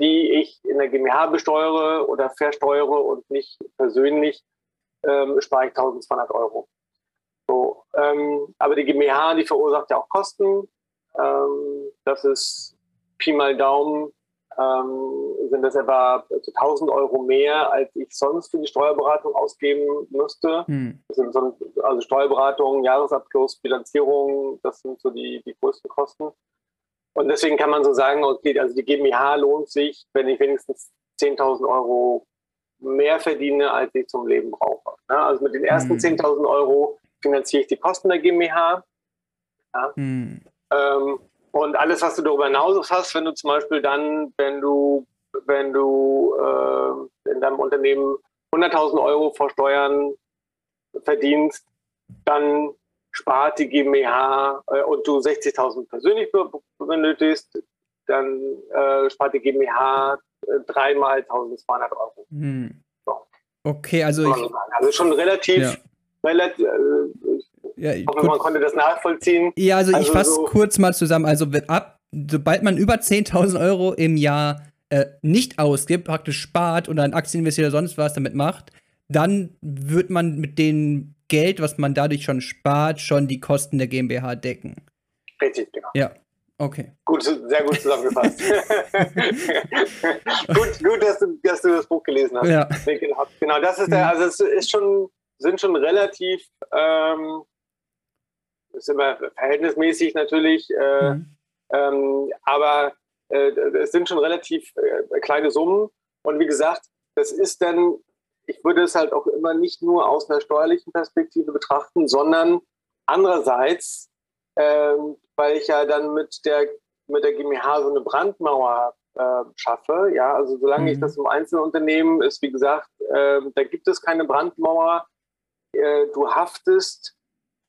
Speaker 2: die ich in der GmbH besteuere oder versteuere und nicht persönlich, ähm, spare ich 1200 Euro. So, ähm, aber die GmbH, die verursacht ja auch Kosten. Ähm, das ist Pi mal Daumen, ähm, sind das etwa 1000 Euro mehr, als ich sonst für die Steuerberatung ausgeben müsste. Hm. Das sind so, also Steuerberatung, Jahresabschluss, Bilanzierung, das sind so die, die größten Kosten. Und deswegen kann man so sagen, okay, also die GmbH lohnt sich, wenn ich wenigstens 10.000 Euro mehr verdiene, als ich zum Leben brauche. Ja, also mit den ersten mhm. 10.000 Euro finanziere ich die Kosten der GmbH. Ja. Mhm. Ähm, und alles, was du darüber hinaus hast, wenn du zum Beispiel dann, wenn du, wenn du äh, in deinem Unternehmen 100.000 Euro vor Steuern verdienst, dann spart die GmbH äh, und du 60.000 persönlich benötigst, dann äh, spart die GmbH dreimal 1200 Euro. Hm.
Speaker 1: So. Okay, also.
Speaker 2: Ich, also schon relativ. Ja. relativ äh, ja, ich hoffe, man konnte das nachvollziehen.
Speaker 1: Ja, also, also ich fasse so kurz mal zusammen. Also ab, sobald man über 10.000 Euro im Jahr äh, nicht ausgibt, praktisch spart oder ein Aktien investiert oder sonst was damit macht, dann wird man mit dem Geld, was man dadurch schon spart, schon die Kosten der GmbH decken.
Speaker 2: Richtig, genau.
Speaker 1: Ja, Okay.
Speaker 2: Gut, sehr gut zusammengefasst. <laughs> gut, gut dass, du, dass du das Buch gelesen hast. Ja. Genau, das ist der, mhm. also es ist schon, sind schon relativ, ähm, ist immer verhältnismäßig natürlich, äh, mhm. ähm, aber äh, es sind schon relativ äh, kleine Summen. Und wie gesagt, das ist dann, ich würde es halt auch immer nicht nur aus einer steuerlichen Perspektive betrachten, sondern andererseits ähm, weil ich ja dann mit der, mit der GmbH so eine Brandmauer äh, schaffe. Ja, also solange mhm. ich das im Einzelunternehmen ist, wie gesagt, äh, da gibt es keine Brandmauer. Äh, du haftest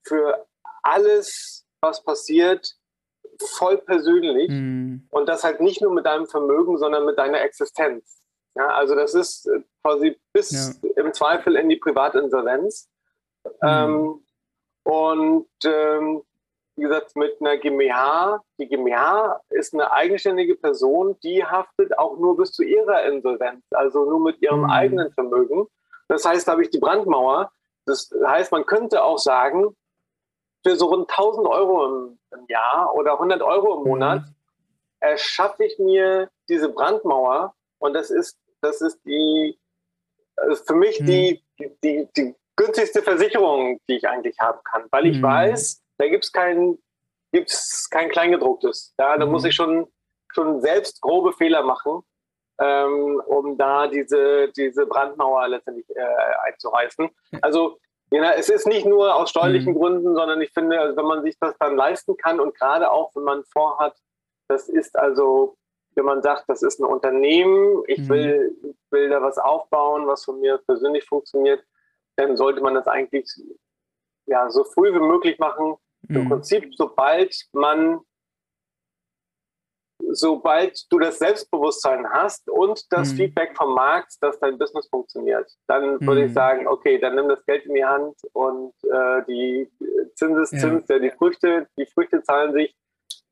Speaker 2: für alles, was passiert, voll persönlich. Mhm. Und das halt nicht nur mit deinem Vermögen, sondern mit deiner Existenz. Ja, also das ist äh, quasi bis ja. im Zweifel in die Privatinsolvenz. Mhm. Ähm, und ähm, wie gesagt, mit einer GmbH. Die GmbH ist eine eigenständige Person, die haftet auch nur bis zu ihrer Insolvenz, also nur mit ihrem mhm. eigenen Vermögen. Das heißt, da habe ich die Brandmauer. Das heißt, man könnte auch sagen, für so rund 1000 Euro im, im Jahr oder 100 Euro im Monat mhm. erschaffe ich mir diese Brandmauer und das ist, das ist die, ist für mich mhm. die, die, die, günstigste Versicherung, die ich eigentlich haben kann, weil ich mhm. weiß, da gibt es kein, gibt's kein Kleingedrucktes. Ja, da muss mhm. ich schon, schon selbst grobe Fehler machen, ähm, um da diese, diese Brandmauer letztendlich äh, einzureißen. Also ja, es ist nicht nur aus steuerlichen mhm. Gründen, sondern ich finde, also wenn man sich das dann leisten kann und gerade auch, wenn man vorhat, das ist also, wenn man sagt, das ist ein Unternehmen, ich mhm. will, will da was aufbauen, was von mir persönlich funktioniert, dann sollte man das eigentlich ja, so früh wie möglich machen. Mhm. Im Prinzip, sobald man sobald du das Selbstbewusstsein hast und das mhm. Feedback vom Markt, dass dein Business funktioniert, dann mhm. würde ich sagen, okay, dann nimm das Geld in die Hand und äh, die Zinseszins, ja. die Früchte, die Früchte zahlen sich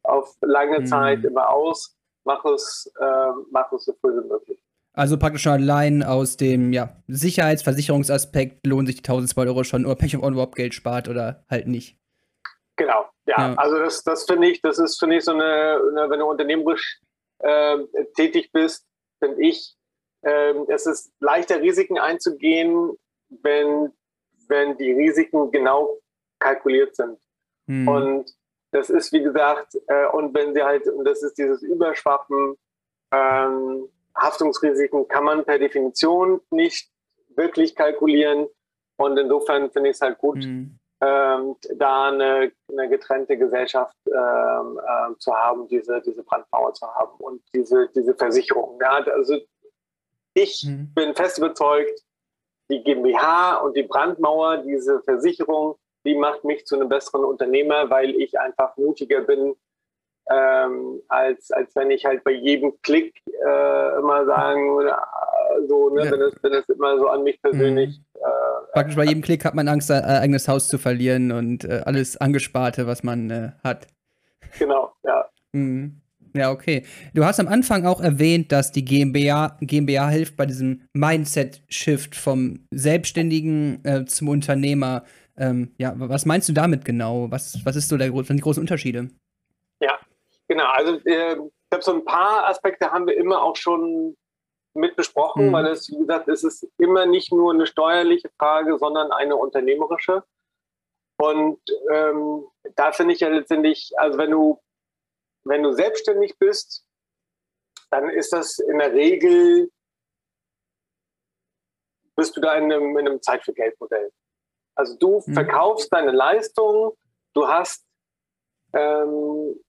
Speaker 2: auf lange mhm. Zeit immer aus. Mach es, äh, mach es so früh wie möglich.
Speaker 1: Also praktisch schon allein aus dem ja, Sicherheitsversicherungsaspekt lohnt sich die 1200 Euro schon, oder Pech auf überhaupt Geld spart oder halt nicht.
Speaker 2: Genau, ja, ja. also das, das finde ich, das ist, finde ich, so eine, eine wenn du unternehmerisch äh, tätig bist, finde ich, äh, es ist leichter, Risiken einzugehen, wenn, wenn die Risiken genau kalkuliert sind. Hm. Und das ist, wie gesagt, äh, und wenn sie halt, und das ist dieses Überschwappen, ähm, Haftungsrisiken kann man per Definition nicht wirklich kalkulieren. Und insofern finde ich es halt gut, hm ähm, da eine, eine, getrennte Gesellschaft ähm, äh, zu haben, diese, diese Brandmauer zu haben und diese, diese Versicherung. Ja, also ich mhm. bin fest überzeugt, die GmbH und die Brandmauer, diese Versicherung, die macht mich zu einem besseren Unternehmer, weil ich einfach mutiger bin, ähm, als, als wenn ich halt bei jedem Klick äh, immer sagen würde, äh, so, ne, ja. wenn, es, wenn es immer so an mich persönlich. Mhm.
Speaker 1: Äh, Praktisch bei jedem Klick hat man Angst, sein äh, eigenes Haus zu verlieren und äh, alles Angesparte, was man äh, hat.
Speaker 2: Genau, ja.
Speaker 1: Mhm. Ja, okay. Du hast am Anfang auch erwähnt, dass die GmbH, GmbH hilft bei diesem Mindset-Shift vom Selbstständigen äh, zum Unternehmer. Ähm, ja, was meinst du damit genau? Was, was ist so der, die großen Unterschiede?
Speaker 2: Genau, also äh, ich glaube, so ein paar Aspekte haben wir immer auch schon mit besprochen, mhm. weil es, wie gesagt, es ist immer nicht nur eine steuerliche Frage, sondern eine unternehmerische. Und ähm, da finde ich ja letztendlich, also wenn du, wenn du selbstständig bist, dann ist das in der Regel, bist du da in einem, in einem Zeit für Geldmodell. Also du mhm. verkaufst deine Leistung, du hast ähm,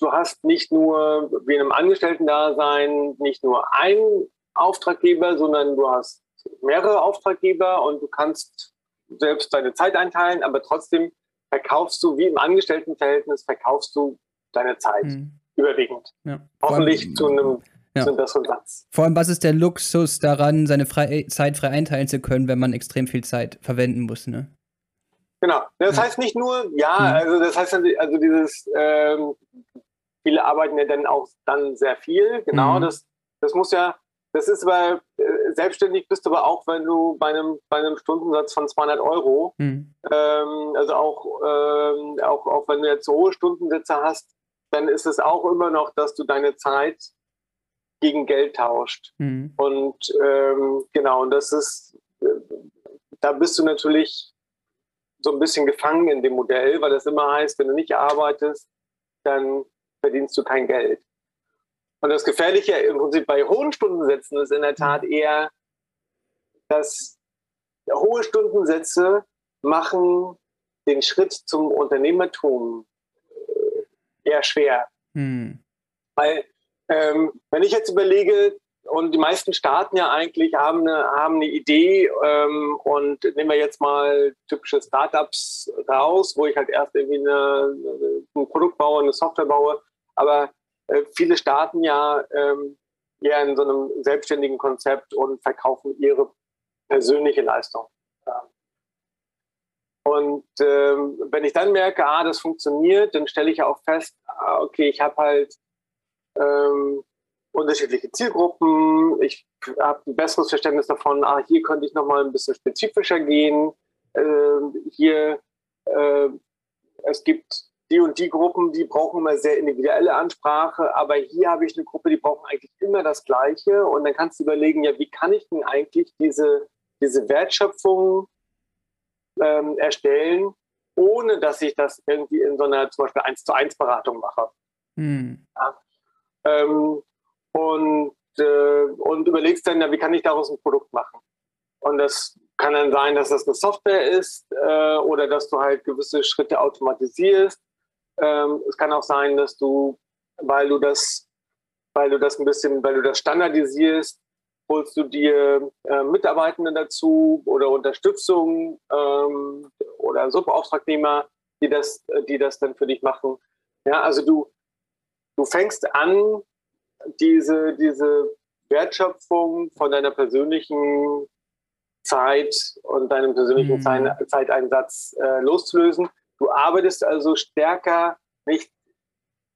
Speaker 2: du hast nicht nur wie in einem Angestellten-Dasein nicht nur einen Auftraggeber, sondern du hast mehrere Auftraggeber und du kannst selbst deine Zeit einteilen, aber trotzdem verkaufst du wie im Angestelltenverhältnis, verkaufst du deine Zeit mhm. überwiegend. Ja. Hoffentlich allem, zu einem ja. zu einem besseren Satz.
Speaker 1: Vor allem, was ist der Luxus daran, seine frei, Zeit frei einteilen zu können, wenn man extrem viel Zeit verwenden muss, ne?
Speaker 2: Genau. Das heißt nicht nur, ja, mhm. also das heißt also dieses, ähm, viele arbeiten ja dann auch dann sehr viel. Genau, mhm. das, das muss ja, das ist aber, äh, selbstständig bist du aber auch, wenn du bei einem, bei einem Stundensatz von 200 Euro, mhm. ähm, also auch, ähm, auch, auch wenn du jetzt so hohe Stundensätze hast, dann ist es auch immer noch, dass du deine Zeit gegen Geld tauscht. Mhm. Und ähm, genau, und das ist, äh, da bist du natürlich so ein bisschen gefangen in dem Modell, weil das immer heißt, wenn du nicht arbeitest, dann verdienst du kein Geld. Und das Gefährliche im Prinzip bei hohen Stundensätzen ist in der Tat mhm. eher, dass hohe Stundensätze machen den Schritt zum Unternehmertum äh, eher schwer. Hm. Weil Ähm, wenn ich jetzt überlege, und die meisten Staaten ja eigentlich haben eine, haben eine Idee ähm, und nehmen wir jetzt mal typische Startups raus, wo ich halt erst irgendwie eine, ein Produkt baue, eine Software baue, aber äh, viele starten ja ähm, eher in so einem selbstständigen Konzept und verkaufen ihre persönliche Leistung. Und ähm, wenn ich dann merke, ah, das funktioniert, dann stelle ich auch fest, ah, okay, ich habe halt ähm, unterschiedliche Zielgruppen. Ich habe ein besseres Verständnis davon, ah, hier könnte ich nochmal ein bisschen spezifischer gehen. Äh, hier, äh, es gibt die und die Gruppen, die brauchen immer sehr individuelle Ansprache, aber hier habe ich eine Gruppe, die brauchen eigentlich immer das Gleiche. Und dann kannst du überlegen, ja, wie kann ich denn eigentlich diese, diese Wertschöpfung ähm, erstellen, ohne dass ich das irgendwie in so einer zum Beispiel 1 zu 1 Beratung mache. Hm. Ja. Ähm, und, äh, und überlegst dann, ja, wie kann ich daraus ein Produkt machen? Und das kann dann sein, dass das eine Software ist äh, oder dass du halt gewisse Schritte automatisierst. Ähm, es kann auch sein, dass du, weil du das, weil du das ein bisschen, weil du das standardisierst, holst du dir äh, Mitarbeitende dazu oder Unterstützung ähm, oder Subauftragnehmer, die das, die das dann für dich machen. Ja, also du, du fängst an, diese, diese Wertschöpfung von deiner persönlichen Zeit und deinem persönlichen mhm. Zeiteinsatz äh, loszulösen. Du arbeitest also stärker nicht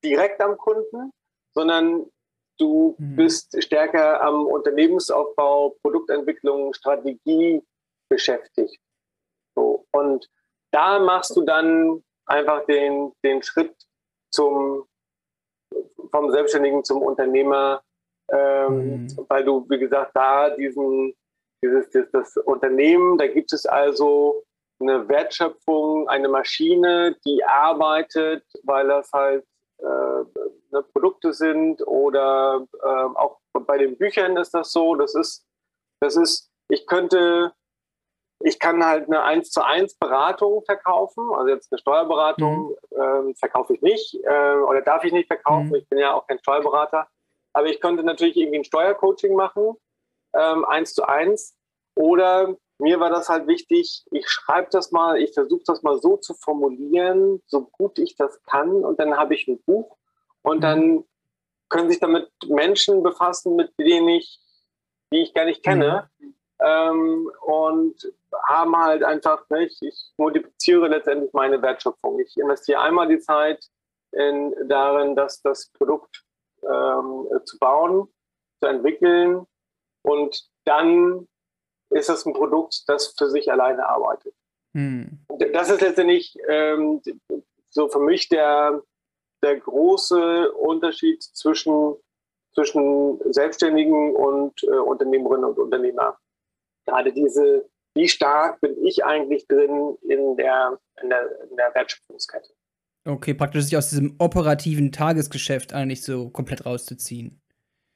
Speaker 2: direkt am Kunden, sondern du mhm. bist stärker am Unternehmensaufbau, Produktentwicklung, Strategie beschäftigt. So. Und da machst du dann einfach den, den Schritt zum vom Selbstständigen zum Unternehmer, ähm, mhm. weil du, wie gesagt, da diesen, dieses, das, das Unternehmen, da gibt es also eine Wertschöpfung, eine Maschine, die arbeitet, weil das halt äh, ne, Produkte sind oder äh, auch bei den Büchern ist das so. Das ist, das ist, ich könnte ich kann halt eine 1 zu 1 Beratung verkaufen. Also jetzt eine Steuerberatung mhm. ähm, verkaufe ich nicht äh, oder darf ich nicht verkaufen. Mhm. Ich bin ja auch kein Steuerberater. Aber ich könnte natürlich irgendwie ein Steuercoaching machen, ähm, 1 zu 1. Oder mir war das halt wichtig, ich schreibe das mal, ich versuche das mal so zu formulieren, so gut ich das kann. Und dann habe ich ein Buch und mhm. dann können sich damit Menschen befassen, mit denen ich, die ich gar nicht kenne. Mhm. Ähm, und haben halt einfach, nicht, ich multipliziere letztendlich meine Wertschöpfung. Ich investiere einmal die Zeit in, darin, dass das Produkt ähm, zu bauen, zu entwickeln und dann ist es ein Produkt, das für sich alleine arbeitet. Hm. Das ist letztendlich ähm, so für mich der, der große Unterschied zwischen, zwischen Selbstständigen und äh, Unternehmerinnen und Unternehmer. Gerade diese wie stark bin ich eigentlich drin in der, in der, in der Wertschöpfungskette.
Speaker 1: Okay, praktisch sich aus diesem operativen Tagesgeschäft eigentlich so komplett rauszuziehen.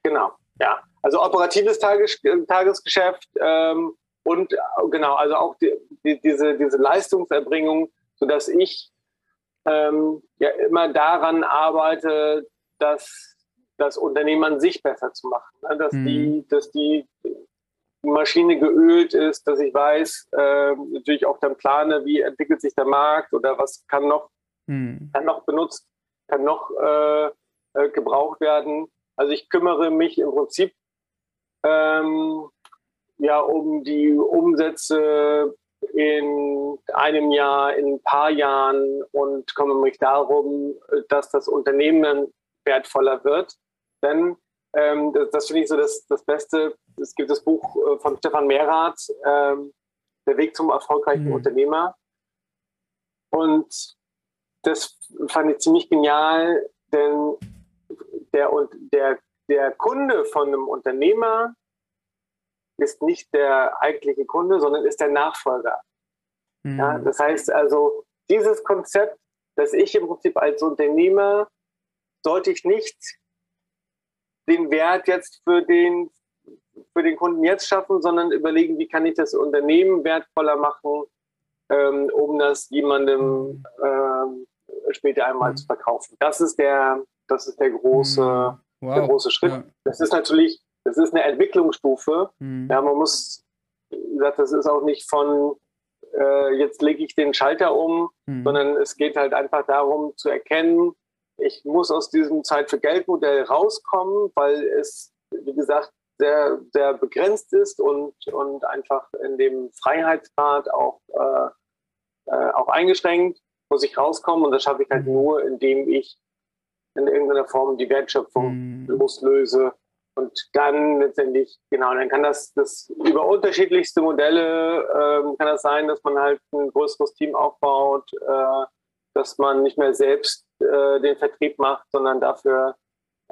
Speaker 2: Genau, ja. Also operatives Tages Tagesgeschäft ähm, und genau, also auch die, die, diese, diese Leistungserbringung, sodass ich ähm, ja immer daran arbeite, dass das Unternehmen sich besser zu machen. Ne? Dass, mhm. die, dass die Maschine geölt ist, dass ich weiß, äh, natürlich auch dann plane, wie entwickelt sich der Markt oder was kann noch, hm. kann noch benutzt, kann noch äh, äh, gebraucht werden. Also ich kümmere mich im Prinzip ähm, ja um die Umsätze in einem Jahr, in ein paar Jahren und kümmere mich darum, dass das Unternehmen wertvoller wird. Denn ähm, das, das finde ich so das, das Beste. Es gibt das Buch äh, von Stefan Mehrath, ähm, Der Weg zum erfolgreichen mhm. Unternehmer. Und das fand ich ziemlich genial, denn der, der, der Kunde von einem Unternehmer ist nicht der eigentliche Kunde, sondern ist der Nachfolger. Mhm. Ja, das heißt also, dieses Konzept, dass ich im Prinzip als Unternehmer sollte ich nicht den Wert jetzt für den, für den Kunden jetzt schaffen, sondern überlegen, wie kann ich das Unternehmen wertvoller machen, ähm, um das jemandem ähm, später einmal mhm. zu verkaufen. Das ist der, das ist der große, wow. der große Schritt. Ja. Das ist natürlich, das ist eine Entwicklungsstufe. Mhm. Ja, man muss, das ist auch nicht von äh, jetzt lege ich den Schalter um, mhm. sondern es geht halt einfach darum zu erkennen, ich muss aus diesem Zeit für Geld Modell rauskommen, weil es, wie gesagt, sehr, sehr begrenzt ist und, und einfach in dem Freiheitsgrad auch, äh, äh, auch eingeschränkt, muss ich rauskommen und das schaffe ich halt mhm. nur, indem ich in irgendeiner Form die Wertschöpfung mhm. loslöse und dann letztendlich, genau, dann kann das, das über unterschiedlichste Modelle, ähm, kann das sein, dass man halt ein größeres Team aufbaut, äh, dass man nicht mehr selbst äh, den Vertrieb macht, sondern dafür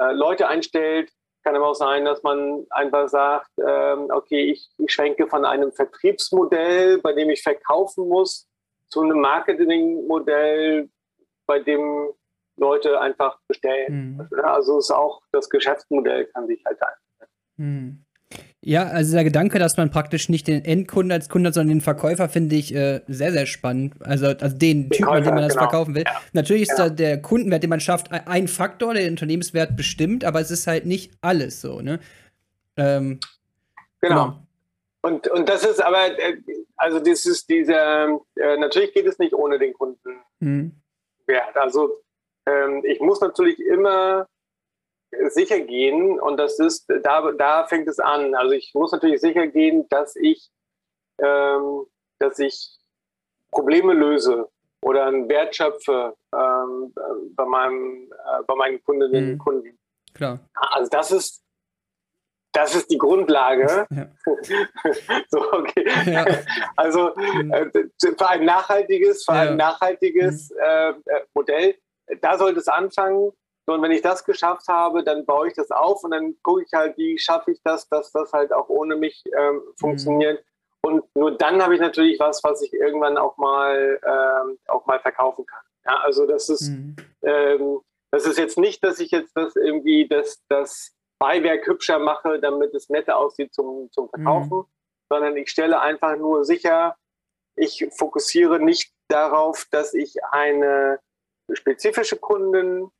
Speaker 2: äh, Leute einstellt. Kann aber auch sein, dass man einfach sagt, ähm, okay, ich, ich schwenke von einem Vertriebsmodell, bei dem ich verkaufen muss, zu einem Marketingmodell, bei dem Leute einfach bestellen. Mhm. Also ist auch das Geschäftsmodell kann sich halt ändern.
Speaker 1: Mhm. Ja, also der Gedanke, dass man praktisch nicht den Endkunden als Kunde, sondern den Verkäufer, finde ich äh, sehr, sehr spannend. Also, also den Typen, an dem man das genau. verkaufen will. Ja. Natürlich ist genau. da der Kundenwert, den man schafft, ein Faktor, der den Unternehmenswert bestimmt, aber es ist halt nicht alles so, ne?
Speaker 2: Ähm, genau. genau. Und, und das ist aber, äh, also das ist dieser, äh, natürlich geht es nicht ohne den Kundenwert. Mhm. Also ähm, ich muss natürlich immer sicher gehen und das ist, da, da fängt es an. Also ich muss natürlich sicher gehen, dass ich, ähm, dass ich Probleme löse oder einen Wert schöpfe ähm, bei, meinem, äh, bei meinen Kundinnen und mhm. Kunden. Klar. Also das ist, das ist die Grundlage. Ja. <laughs> so, okay. Ja. Also mhm. äh, für ein nachhaltiges, für ja. ein nachhaltiges mhm. äh, äh Modell da sollte es anfangen. Und wenn ich das geschafft habe, dann baue ich das auf und dann gucke ich halt, wie schaffe ich das, dass das halt auch ohne mich ähm, funktioniert. Mhm. Und nur dann habe ich natürlich was, was ich irgendwann auch mal, ähm, auch mal verkaufen kann. Ja, also das ist, mhm. ähm, das ist jetzt nicht, dass ich jetzt das irgendwie das, das Beiwerk hübscher mache, damit es netter aussieht zum, zum Verkaufen, mhm. sondern ich stelle einfach nur sicher, ich fokussiere nicht darauf, dass ich eine spezifische Kunden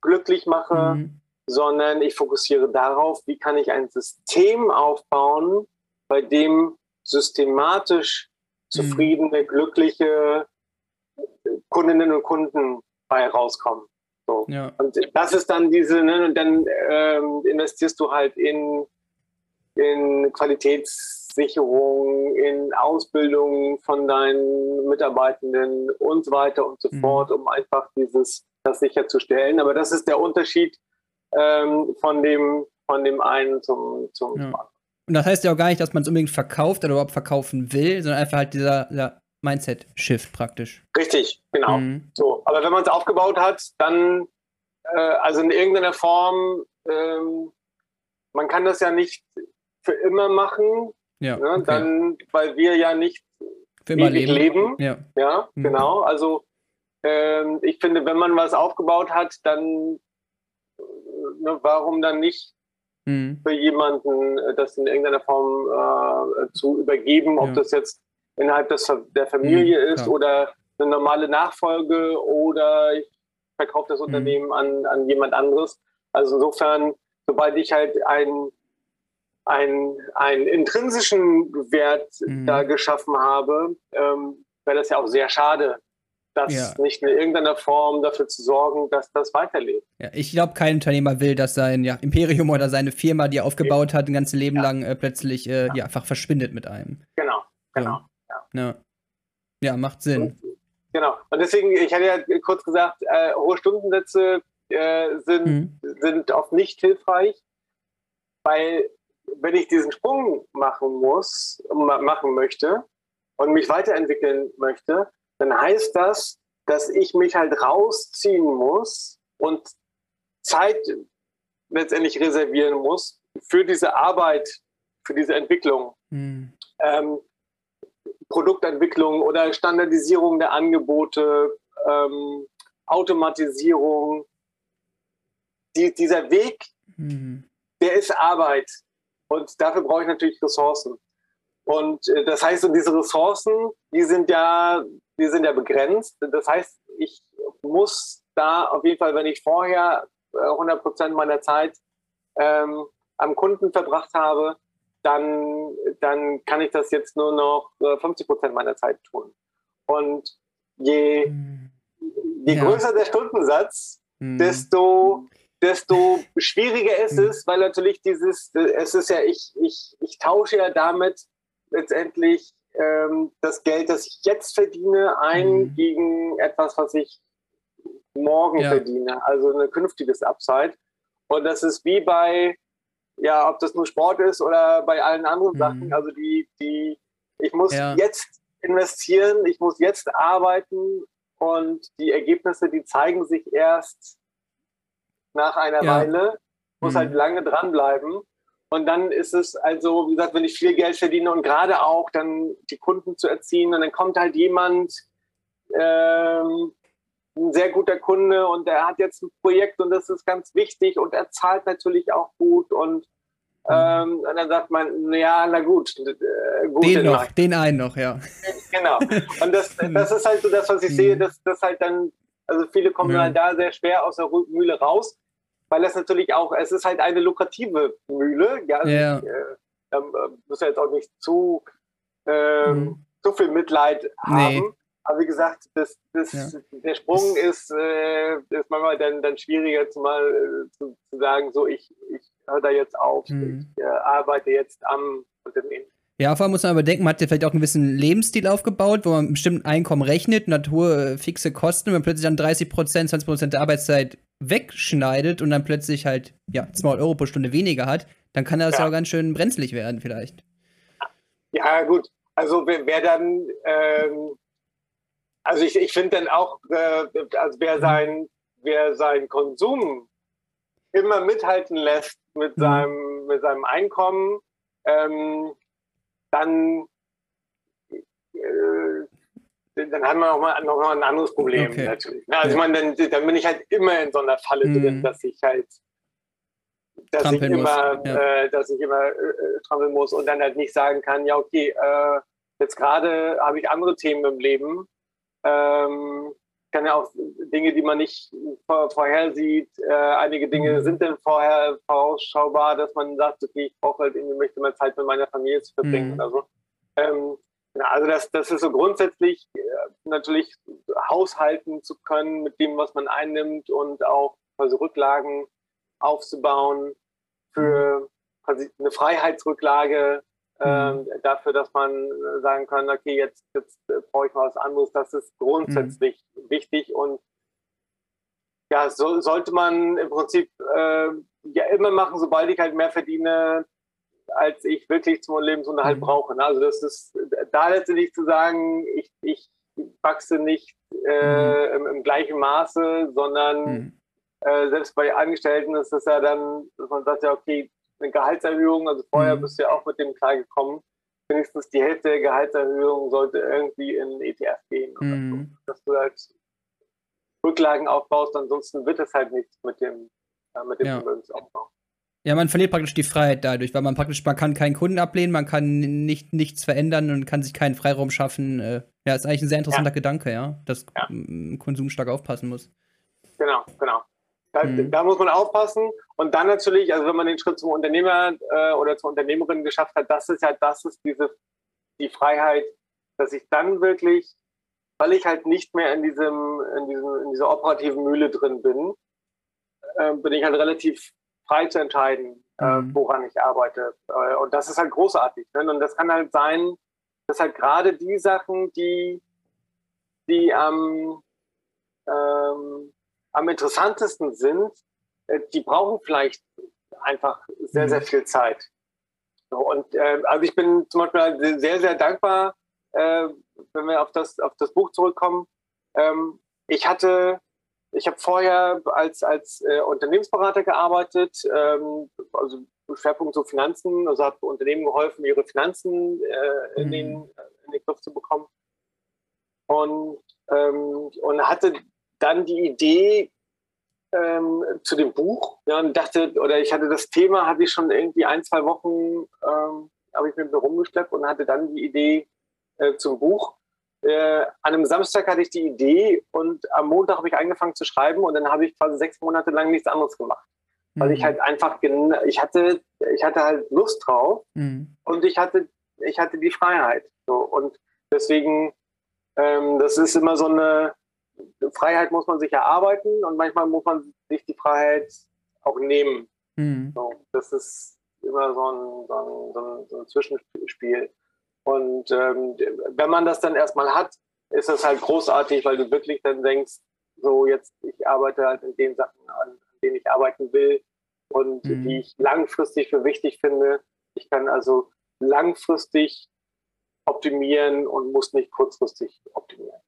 Speaker 2: glücklich mache, mhm. sondern ich fokussiere darauf, wie kann ich ein System aufbauen, bei dem systematisch zufriedene, mhm. glückliche Kundinnen und Kunden bei rauskommen. So. Ja. Und das ist dann diese, ne, und dann ähm, investierst du halt in, in Qualitätssicherung, in Ausbildung von deinen Mitarbeitenden und so weiter und so mhm. fort, um einfach dieses das sicherzustellen. Aber das ist der Unterschied ähm, von, dem, von dem einen zum, zum
Speaker 1: ja. anderen. Und das heißt ja auch gar nicht, dass man es unbedingt verkauft oder überhaupt verkaufen will, sondern einfach halt dieser, dieser Mindset-Shift praktisch.
Speaker 2: Richtig, genau. Mhm. So, aber wenn man es aufgebaut hat, dann, äh, also in irgendeiner Form, ähm, man kann das ja nicht für immer machen, ja, ne? okay. dann, weil wir ja nicht
Speaker 1: immer leben.
Speaker 2: leben. Ja, ja mhm. genau. Also ähm, ich finde, wenn man was aufgebaut hat, dann ne, warum dann nicht mhm. für jemanden äh, das in irgendeiner Form äh, zu übergeben, ob ja. das jetzt innerhalb des, der Familie mhm, ist klar. oder eine normale Nachfolge oder ich verkaufe das mhm. Unternehmen an, an jemand anderes. Also insofern, sobald ich halt ein einen, einen intrinsischen Wert mhm. da geschaffen habe, ähm, wäre das ja auch sehr schade, das ja. nicht in irgendeiner Form dafür zu sorgen, dass das weiterlebt.
Speaker 1: Ja, ich glaube, kein Unternehmer will, dass sein ja, Imperium oder seine Firma, die er aufgebaut hat, ein ganzes Leben lang äh, plötzlich äh, einfach verschwindet mit einem.
Speaker 2: Genau, genau.
Speaker 1: Ja, ja. macht Sinn. Und,
Speaker 2: genau. Und deswegen, ich hatte ja kurz gesagt, äh, hohe Stundensätze äh, sind, mhm. sind oft nicht hilfreich, weil wenn ich diesen Sprung machen muss, machen möchte und mich weiterentwickeln möchte, dann heißt das, dass ich mich halt rausziehen muss und Zeit letztendlich reservieren muss für diese Arbeit, für diese Entwicklung. Mhm. Ähm, Produktentwicklung oder Standardisierung der Angebote, ähm, Automatisierung. Die, dieser Weg, mhm. der ist Arbeit. Und dafür brauche ich natürlich Ressourcen. Und äh, das heißt, diese Ressourcen, die sind ja, die sind ja begrenzt. Das heißt, ich muss da auf jeden Fall, wenn ich vorher 100 äh, Prozent meiner Zeit ähm, am Kunden verbracht habe, dann, dann kann ich das jetzt nur noch 50 äh, Prozent meiner Zeit tun. Und je, hm. je ja. größer der Stundensatz, hm. desto, desto schwieriger ist hm. es, weil natürlich dieses, es ist ja, ich, ich, ich tausche ja damit letztendlich ähm, das Geld, das ich jetzt verdiene, ein hm. gegen etwas, was ich morgen ja. verdiene, also ein künftiges Upside. Und das ist wie bei, ja, ob das nur Sport ist oder bei allen anderen mhm. Sachen. Also die, die, ich muss ja. jetzt investieren, ich muss jetzt arbeiten und die Ergebnisse, die zeigen sich erst nach einer ja. Weile. Muss halt mhm. halt lange dranbleiben. Und dann ist es also, wie gesagt, wenn ich viel Geld verdiene und gerade auch dann die Kunden zu erziehen und dann kommt halt jemand, ähm, ein sehr guter Kunde und er hat jetzt ein Projekt und das ist ganz wichtig und er zahlt natürlich auch gut und, mhm. ähm, und dann sagt man, ja, na gut.
Speaker 1: Äh, gut den noch, den einen noch, ja.
Speaker 2: Genau. Und das, <laughs> das ist halt so das, was ich sehe, mhm. dass das halt dann, also viele kommen ja. halt da sehr schwer aus der Mühle raus, weil das natürlich auch, es ist halt eine lukrative Mühle. Ja, also ja. Ich, äh, da muss ja jetzt auch nicht zu, ähm, mhm. zu viel Mitleid haben. Nee. Aber wie gesagt, das, das, ja. der Sprung ist, äh, ist manchmal dann, dann schwieriger, zumal äh, zu, zu, sagen, so ich, ich höre da jetzt auf, mhm. ich äh, arbeite jetzt am Unternehmen.
Speaker 1: Ja, vor allem muss man aber denken, man hat ja vielleicht auch einen gewissen Lebensstil aufgebaut, wo man mit bestimmten Einkommen rechnet, Natur, fixe Kosten, wenn man plötzlich dann 30 Prozent, 20 Prozent der Arbeitszeit wegschneidet und dann plötzlich halt, ja, 200 Euro pro Stunde weniger hat, dann kann das ja, ja auch ganz schön brenzlig werden vielleicht.
Speaker 2: Ja, gut. Also wer, wer dann ähm, also ich, ich finde dann auch, äh, also wer, mhm. sein, wer seinen Konsum immer mithalten lässt mit, mhm. seinem, mit seinem Einkommen, ähm, dann, äh, dann haben wir noch mal, noch mal ein anderes Problem okay. natürlich. Also ja. ich meine, dann, dann bin ich halt immer in so einer Falle mhm. drin, dass ich halt dass trampeln ich immer, ja. äh, dass ich immer äh, äh, trampeln muss und dann halt nicht sagen kann, ja okay, äh, jetzt gerade habe ich andere Themen im Leben ähm, kann ja auch Dinge, die man nicht vor, vorhersieht. Äh, einige Dinge mhm. sind dann vorher vorausschaubar, dass man sagt, okay, ich brauche halt irgendwie, möchte mal Zeit mit meiner Familie zu verbringen mhm. oder so. Ähm, also das, das ist so grundsätzlich äh, natürlich haushalten zu können mit dem, was man einnimmt und auch quasi Rücklagen aufzubauen für mhm. quasi eine Freiheitsrücklage ähm, mhm. dafür, dass man äh, sagen kann, okay, jetzt, jetzt äh, brauche ich mal was anderes. Das ist grundsätzlich mhm. wichtig und ja, so, sollte man im Prinzip äh, ja immer machen, sobald ich halt mehr verdiene, als ich wirklich zum Lebensunterhalt mhm. brauche. Ne? Also das ist da letztendlich zu sagen, ich, ich wachse nicht äh, mhm. im, im, gleichen Maße, sondern mhm. äh, selbst bei Angestellten ist es ja dann, dass man sagt ja, okay, eine Gehaltserhöhung, also vorher mhm. bist du ja auch mit dem klargekommen, wenigstens die Hälfte der Gehaltserhöhung sollte irgendwie in ETF gehen. Mhm. So. Dass du halt Rücklagen aufbaust, ansonsten wird es halt nichts mit dem, äh, mit dem ja. Vermögensaufbau.
Speaker 1: Ja, man verliert praktisch die Freiheit dadurch, weil man praktisch, man kann keinen Kunden ablehnen, man kann nicht, nichts verändern und kann sich keinen Freiraum schaffen. Äh, ja, ist eigentlich ein sehr interessanter ja. Gedanke, ja, dass ja. Konsum stark aufpassen muss.
Speaker 2: Genau, genau. Da, mhm. da, muss man aufpassen. Und dann natürlich, also wenn man den Schritt zum Unternehmer äh, oder zur Unternehmerin geschafft hat, das ist ja, das ist diese, die Freiheit, dass ich dann wirklich, weil ich halt nicht mehr in diesem, in diesem, in dieser operativen Mühle drin bin, äh, bin ich halt relativ frei zu entscheiden, äh, mhm. woran ich arbeite. Äh, und das ist halt großartig. Ne? Und das kann halt sein, dass halt gerade die Sachen, die, die am ähm, am interessantesten sind, äh, die brauchen vielleicht einfach sehr, sehr mhm. viel Zeit. Und äh, also ich bin zum Beispiel sehr, sehr dankbar, äh, wenn wir auf das, auf das Buch zurückkommen. Ähm, ich hatte, ich habe vorher als, als äh, Unternehmensberater gearbeitet, ähm, also Schwerpunkt so Finanzen, also habe Unternehmen geholfen, ihre Finanzen äh, in, den, mhm. in den Griff zu bekommen. Und, ähm, und hatte dann die Idee ähm, zu dem Buch ja, und dachte, oder ich hatte das Thema, hatte ich schon irgendwie ein, zwei Wochen, ähm, habe ich mit mir rumgeschleppt und hatte dann die Idee äh, zum Buch. Äh, an einem Samstag hatte ich die Idee und am Montag habe ich angefangen zu schreiben und dann habe ich quasi sechs Monate lang nichts anderes gemacht. weil ich halt einfach, ich hatte, ich hatte halt Lust drauf mhm. und ich hatte, ich hatte die Freiheit. So. Und deswegen, ähm, das ist immer so eine, Freiheit muss man sich erarbeiten und manchmal muss man sich die Freiheit auch nehmen. Mhm. So, das ist immer so ein, so ein, so ein, so ein Zwischenspiel. Und ähm, wenn man das dann erstmal hat, ist das halt großartig, weil du wirklich dann denkst, so jetzt, ich arbeite halt in den Sachen an, an denen ich arbeiten will und mhm. die ich langfristig für wichtig finde. Ich kann also langfristig optimieren und muss nicht kurzfristig optimieren.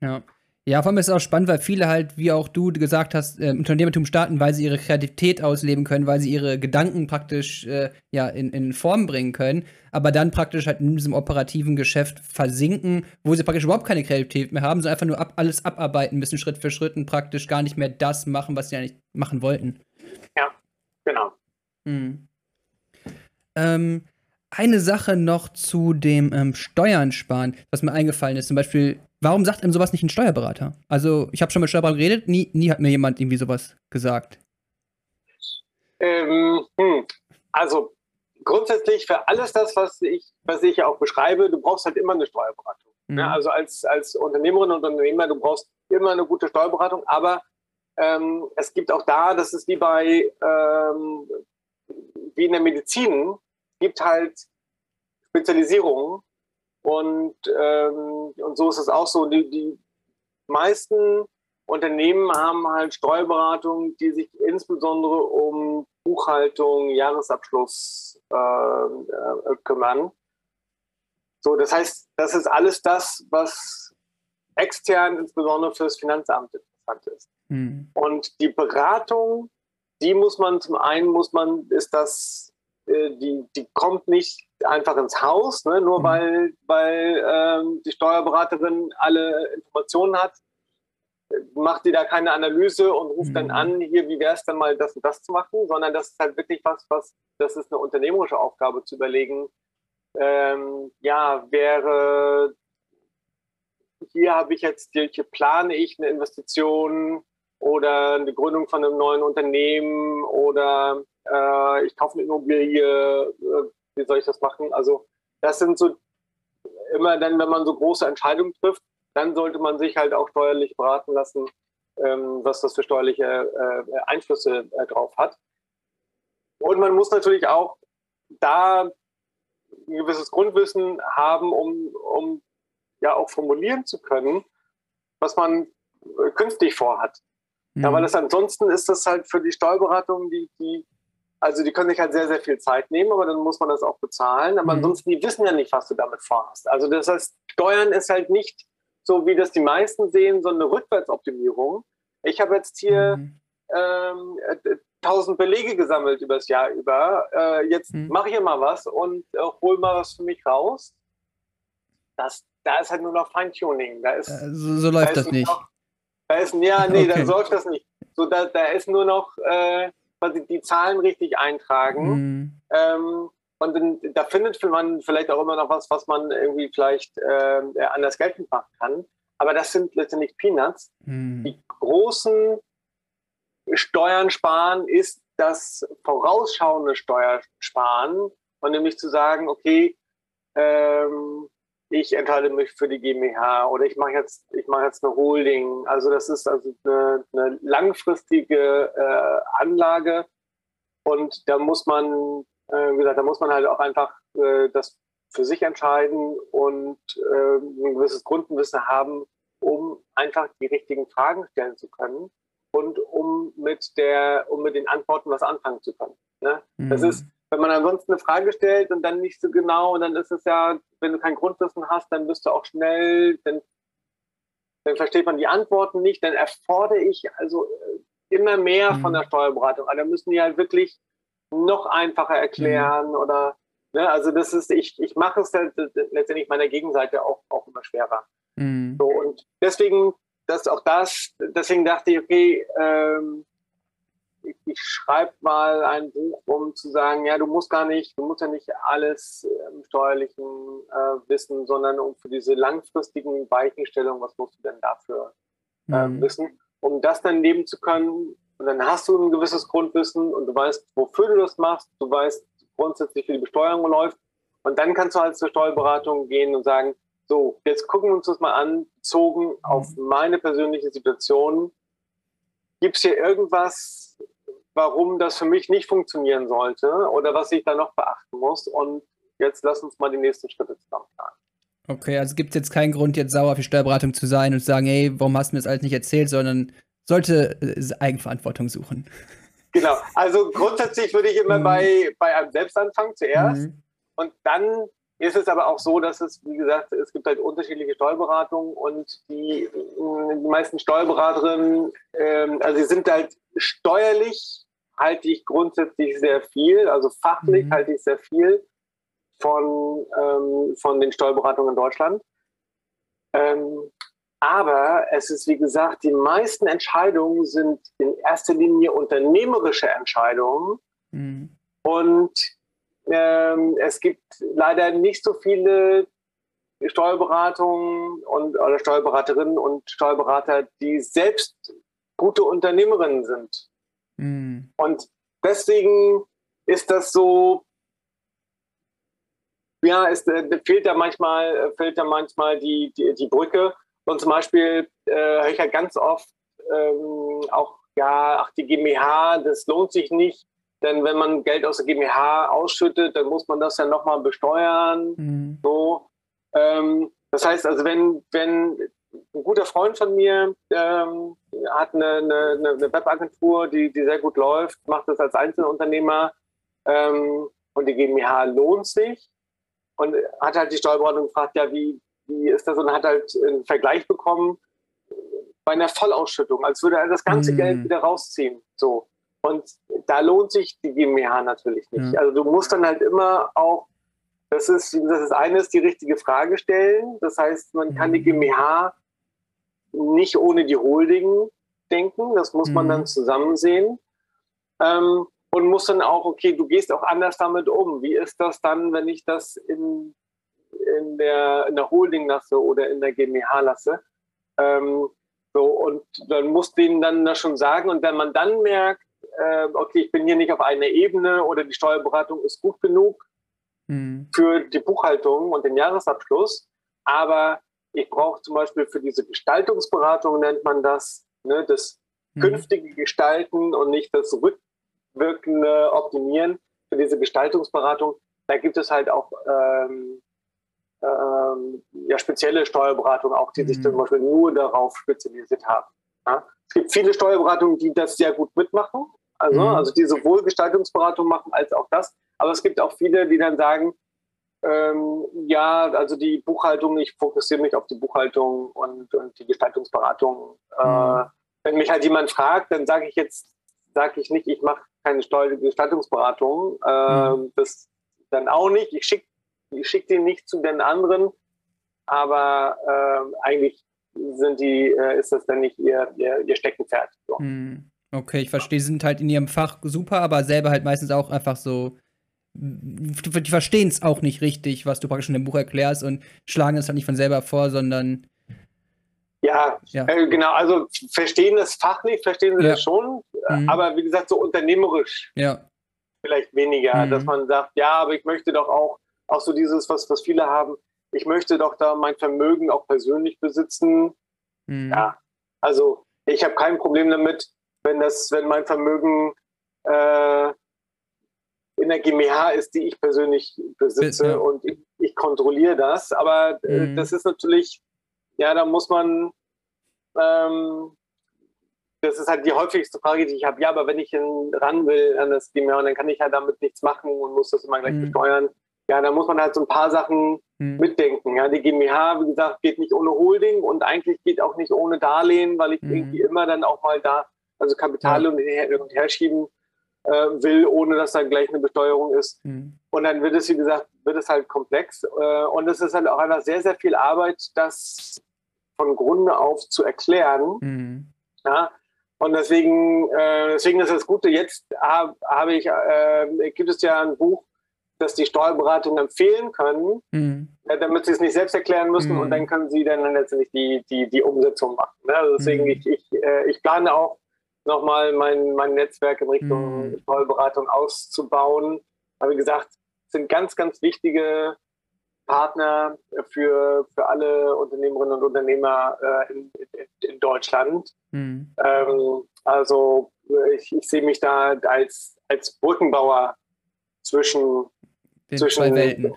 Speaker 1: Ja. Ja, vor allem ist es auch spannend, weil viele halt, wie auch du gesagt hast, äh, Unternehmertum starten, weil sie ihre Kreativität ausleben können, weil sie ihre Gedanken praktisch äh, ja, in, in Form bringen können, aber dann praktisch halt in diesem operativen Geschäft versinken, wo sie praktisch überhaupt keine Kreativität mehr haben, sondern einfach nur ab, alles abarbeiten müssen, Schritt für Schritt und praktisch gar nicht mehr das machen, was sie eigentlich machen wollten.
Speaker 2: Ja, genau. Hm.
Speaker 1: Ähm, eine Sache noch zu dem ähm, Steuern sparen, was mir eingefallen ist. Zum Beispiel, Warum sagt ihm sowas nicht ein Steuerberater? Also, ich habe schon mit Steuerberatern geredet, nie, nie hat mir jemand irgendwie sowas gesagt.
Speaker 2: Ähm, hm. Also, grundsätzlich für alles das, was ich, was ich auch beschreibe, du brauchst halt immer eine Steuerberatung. Mhm. Ja, also als, als Unternehmerin und Unternehmer, du brauchst immer eine gute Steuerberatung, aber ähm, es gibt auch da, das ist wie bei ähm, wie in der Medizin, gibt halt Spezialisierungen und, ähm, und so ist es auch so. Die, die meisten Unternehmen haben halt Steuerberatungen, die sich insbesondere um Buchhaltung, Jahresabschluss äh, äh, kümmern. So, das heißt, das ist alles das, was extern insbesondere für das Finanzamt interessant ist. Mhm. Und die Beratung, die muss man zum einen muss man, ist das, äh, die, die kommt nicht einfach ins Haus, ne? nur mhm. weil, weil ähm, die Steuerberaterin alle Informationen hat, macht die da keine Analyse und ruft mhm. dann an, hier, wie wäre es denn mal, das und das zu machen, sondern das ist halt wirklich was, was, das ist eine unternehmerische Aufgabe zu überlegen, ähm, ja, wäre, hier habe ich jetzt, hier plane ich eine Investition oder eine Gründung von einem neuen Unternehmen oder äh, ich kaufe eine Immobilie, äh, wie soll ich das machen? Also das sind so immer dann, wenn man so große Entscheidungen trifft, dann sollte man sich halt auch steuerlich beraten lassen, ähm, was das für steuerliche äh, Einflüsse äh, drauf hat. Und man muss natürlich auch da ein gewisses Grundwissen haben, um, um ja auch formulieren zu können, was man äh, künftig vorhat. Mhm. Ja, weil das ansonsten ist das halt für die Steuerberatung, die, die also die können sich halt sehr, sehr viel Zeit nehmen, aber dann muss man das auch bezahlen. Aber mhm. ansonsten, die wissen ja nicht, was du damit vorhast. Also das heißt, Steuern ist halt nicht so, wie das die meisten sehen, so eine Rückwärtsoptimierung. Ich habe jetzt hier mhm. ähm, 1000 Belege gesammelt übers Jahr über. Äh, jetzt mhm. mache ich hier mal was und äh, hol mal was für mich raus. Das, da ist halt nur noch Feintuning. Da ist,
Speaker 1: äh, so, so läuft da das nicht. Noch,
Speaker 2: da ist, ja, nee, okay. da läuft das nicht. So, da, da ist nur noch äh, quasi die Zahlen richtig eintragen. Mhm. Ähm, und dann, da findet man vielleicht auch immer noch was, was man irgendwie vielleicht äh, anders geltend machen kann. Aber das sind letztendlich Peanuts. Mhm. Die großen Steuern sparen ist das vorausschauende Steuersparen und nämlich zu sagen, okay, ähm, ich entscheide mich für die GmbH oder ich mache jetzt, ich mache jetzt eine Holding. Also das ist also eine, eine langfristige äh, Anlage und da muss man, äh, wie gesagt, da muss man halt auch einfach äh, das für sich entscheiden und äh, ein gewisses Grundwissen haben, um einfach die richtigen Fragen stellen zu können und um mit der, um mit den Antworten was anfangen zu können. Ne? Mhm. Das ist wenn man ansonsten eine Frage stellt und dann nicht so genau, dann ist es ja, wenn du kein Grundwissen hast, dann bist du auch schnell, dann, dann versteht man die Antworten nicht, dann erfordere ich also äh, immer mehr mhm. von der Steuerberatung. Also da müssen die halt wirklich noch einfacher erklären mhm. oder ne, also das ist, ich, ich mache es halt letztendlich meiner Gegenseite auch, auch immer schwerer. Mhm. So, und deswegen, das auch das, deswegen dachte ich, okay, ähm, ich, ich schreibe mal ein Buch, um zu sagen, ja, du musst gar nicht, du musst ja nicht alles im Steuerlichen äh, wissen, sondern um für diese langfristigen Weichenstellungen, was musst du denn dafür äh, mhm. wissen? Um das dann leben zu können, und dann hast du ein gewisses Grundwissen und du weißt, wofür du das machst, du weißt grundsätzlich, wie die Besteuerung läuft und dann kannst du halt zur Steuerberatung gehen und sagen, so, jetzt gucken wir uns das mal an, bezogen auf meine persönliche Situation. Gibt es hier irgendwas, warum das für mich nicht funktionieren sollte oder was ich da noch beachten muss? Und jetzt lass uns mal die nächsten Schritte zusammen planen.
Speaker 1: Okay, also gibt es jetzt keinen Grund, jetzt sauer für Steuerberatung zu sein und zu sagen, hey, warum hast du mir das alles nicht erzählt, sondern sollte äh, Eigenverantwortung suchen. <laughs>
Speaker 2: Genau, also grundsätzlich würde ich immer mhm. bei, bei einem selbst anfangen zuerst. Mhm. Und dann ist es aber auch so, dass es, wie gesagt, es gibt halt unterschiedliche Steuerberatungen und die, die meisten Steuerberaterinnen, ähm, also sie sind halt steuerlich, halte ich grundsätzlich sehr viel, also fachlich mhm. halte ich sehr viel von, ähm, von den Steuerberatungen in Deutschland. Ähm, aber es ist, wie gesagt, die meisten Entscheidungen sind in erster Linie unternehmerische Entscheidungen. Mhm. Und ähm, es gibt leider nicht so viele Steuerberatungen und oder Steuerberaterinnen und Steuerberater, die selbst gute Unternehmerinnen sind. Mhm. Und deswegen ist das so, ja, es äh, fehlt da manchmal, fehlt da manchmal die, die, die Brücke. Und zum Beispiel äh, höre ich ja ganz oft ähm, auch, ja, ach, die GmbH, das lohnt sich nicht. Denn wenn man Geld aus der GmbH ausschüttet, dann muss man das ja nochmal besteuern. Mhm. So. Ähm, das heißt also, wenn, wenn ein guter Freund von mir ähm, hat eine, eine, eine, Webagentur, die, die sehr gut läuft, macht das als Einzelunternehmer ähm, und die GmbH lohnt sich und hat halt die Steuerberatung gefragt, ja, wie, wie ist das? Und hat halt einen Vergleich bekommen bei einer Vollausschüttung, als würde er das ganze mm. Geld wieder rausziehen. So. Und da lohnt sich die GmbH natürlich nicht. Ja. Also du musst dann halt immer auch, das ist, das ist eines, die richtige Frage stellen. Das heißt, man kann die mhm. GmbH nicht ohne die Holding denken. Das muss man dann mhm. zusammen sehen. Ähm, und muss dann auch, okay, du gehst auch anders damit um. Wie ist das dann, wenn ich das in in der, in der Holding lasse oder in der GmbH lasse. Ähm, so, und dann muss denen dann das schon sagen. Und wenn man dann merkt, äh, okay, ich bin hier nicht auf einer Ebene oder die Steuerberatung ist gut genug mhm. für die Buchhaltung und den Jahresabschluss, aber ich brauche zum Beispiel für diese Gestaltungsberatung, nennt man das, ne, das mhm. künftige Gestalten und nicht das rückwirkende Optimieren. Für diese Gestaltungsberatung, da gibt es halt auch ähm, ähm, ja, spezielle Steuerberatung auch, die mhm. sich zum Beispiel nur darauf spezialisiert haben. Ja? Es gibt viele Steuerberatungen, die das sehr gut mitmachen, also, mhm. also die sowohl Gestaltungsberatung machen als auch das. Aber es gibt auch viele, die dann sagen, ähm, ja, also die Buchhaltung, ich fokussiere mich auf die Buchhaltung und, und die Gestaltungsberatung. Äh, mhm. Äh, wenn mich halt jemand fragt, dann sage ich jetzt, sage ich nicht, ich mache keine Steuer Gestaltungsberatung. Äh, mhm. Das dann auch nicht. Ich schicke ich schicke die nicht zu den anderen, aber äh, eigentlich sind die, äh, ist das dann nicht ihr, ihr, ihr Steckenpferd. So. Hm.
Speaker 1: Okay, ich verstehe, sie sind halt in ihrem Fach super, aber selber halt meistens auch einfach so. Die verstehen es auch nicht richtig, was du praktisch in dem Buch erklärst und schlagen es halt nicht von selber vor, sondern.
Speaker 2: Ja, ja. Äh, genau. Also verstehen das fachlich, verstehen sie ja. das schon, mhm. aber wie gesagt, so unternehmerisch.
Speaker 1: Ja.
Speaker 2: Vielleicht weniger, mhm. dass man sagt, ja, aber ich möchte doch auch auch so dieses, was, was viele haben, ich möchte doch da mein Vermögen auch persönlich besitzen. Mhm. Ja, also ich habe kein Problem damit, wenn das, wenn mein Vermögen äh, in der GmbH ist, die ich persönlich besitze ja. und ich, ich, kontrolliere das. Aber äh, mhm. das ist natürlich, ja, da muss man, ähm, das ist halt die häufigste Frage, die ich habe. Ja, aber wenn ich ran will an das GmbH, dann kann ich ja damit nichts machen und muss das immer gleich mhm. besteuern ja, da muss man halt so ein paar Sachen hm. mitdenken. Ja, die GmbH, wie gesagt, geht nicht ohne Holding und eigentlich geht auch nicht ohne Darlehen, weil ich hm. irgendwie immer dann auch mal da, also Kapital ja. her, und her schieben äh, will, ohne dass da gleich eine Besteuerung ist. Hm. Und dann wird es, wie gesagt, wird es halt komplex. Äh, und es ist halt auch einfach sehr, sehr viel Arbeit, das von Grunde auf zu erklären. Hm. Ja, und deswegen, äh, deswegen ist das Gute. Jetzt habe hab ich, äh, gibt es ja ein Buch, das die Steuerberatung empfehlen können, mhm. äh, damit sie es nicht selbst erklären müssen mhm. und dann können sie dann letztendlich die, die, die Umsetzung machen. Ne? Also deswegen, mhm. ich, ich, äh, ich plane auch nochmal mein, mein Netzwerk in Richtung mhm. Steuerberatung auszubauen. Aber wie gesagt, sind ganz, ganz wichtige Partner für, für alle Unternehmerinnen und Unternehmer äh, in, in, in, Deutschland. Mhm. Ähm, also ich, ich sehe mich da als, als Brückenbauer zwischen,
Speaker 1: den zwischen, zwei Welten.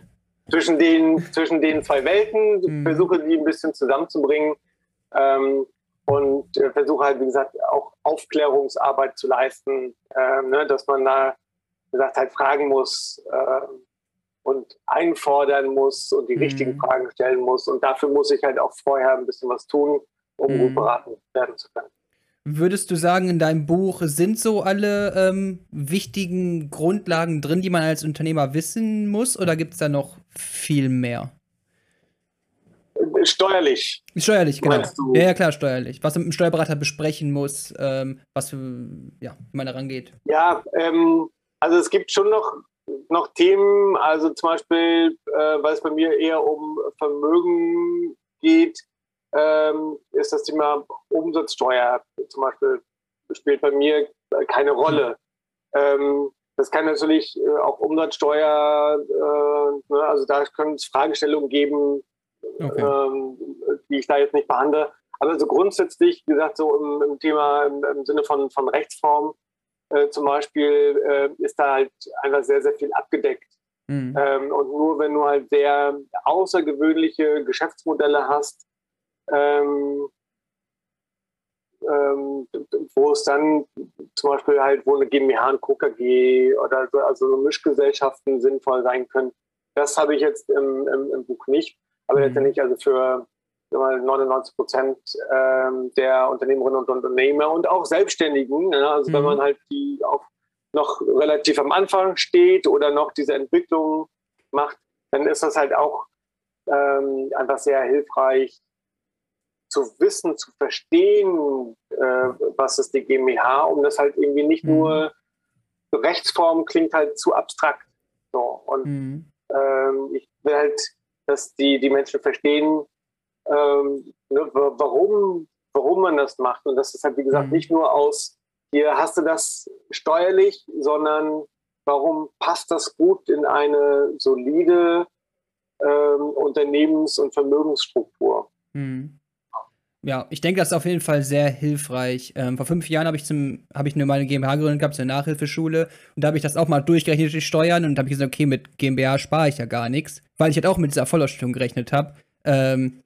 Speaker 2: Zwischen, den, zwischen den zwei Welten, mhm. versuche die ein bisschen zusammenzubringen ähm, und äh, versuche halt, wie gesagt, auch Aufklärungsarbeit zu leisten, äh, ne, dass man da, wie gesagt, halt fragen muss, äh, und einfordern muss und die mhm. richtigen Fragen stellen muss. Und dafür muss ich halt auch vorher ein bisschen was tun, um mhm. gut beraten werden zu können.
Speaker 1: Würdest du sagen, in deinem Buch sind so alle ähm, wichtigen Grundlagen drin, die man als Unternehmer wissen muss, oder gibt es da noch viel mehr?
Speaker 2: Steuerlich.
Speaker 1: Steuerlich, genau. Ja, ja, klar, steuerlich. Was man mit dem Steuerberater besprechen muss, ähm, was für, ja, wie man da rangeht.
Speaker 2: Ja, ähm, also es gibt schon noch noch Themen, also zum Beispiel, äh, weil es bei mir eher um Vermögen geht, ähm, ist das Thema Umsatzsteuer zum Beispiel spielt bei mir keine Rolle. Ähm, das kann natürlich äh, auch Umsatzsteuer, äh, ne, also da können es Fragestellungen geben, okay. ähm, die ich da jetzt nicht behandle. Aber so grundsätzlich, wie gesagt, so im, im Thema im, im, Sinne von, von Rechtsform äh, zum Beispiel äh, ist da halt einfach sehr, sehr viel abgedeckt. Mhm. Ähm, und nur wenn du halt sehr außergewöhnliche Geschäftsmodelle hast, ähm, ähm, wo es dann zum Beispiel halt, wo eine GmbH, ein KKG oder so, also so Mischgesellschaften sinnvoll sein können. Das habe ich jetzt im, im, im Buch nicht. Aber mhm. letztendlich also für 99 Prozent ähm, der Unternehmerinnen und Unternehmer und auch Selbstständigen, ja, also mhm. wenn man halt die auch noch relativ am Anfang steht oder noch diese Entwicklung macht, dann ist das halt auch ähm, einfach sehr hilfreich zu wissen, zu verstehen, äh, was ist die GmbH, um das halt irgendwie nicht mhm. nur Rechtsform klingt halt zu abstrakt. So. Und mhm. ähm, ich will halt, dass die, die Menschen verstehen, ähm, ne, warum, warum man das macht. Und das ist halt, wie gesagt, mhm. nicht nur aus, hier hast du das steuerlich, sondern warum passt das gut in eine solide ähm, Unternehmens- und Vermögensstruktur.
Speaker 1: Mhm. Ja, ich denke, das ist auf jeden Fall sehr hilfreich. Ähm, vor fünf Jahren habe ich, hab ich eine meine GmbH gegründet gehabt, zur Nachhilfeschule. Und da habe ich das auch mal durchgerechnet, die Steuern. Und da habe ich gesagt, okay, mit GmbH spare ich ja gar nichts, weil ich halt auch mit dieser Vollausstattung gerechnet habe. Ähm,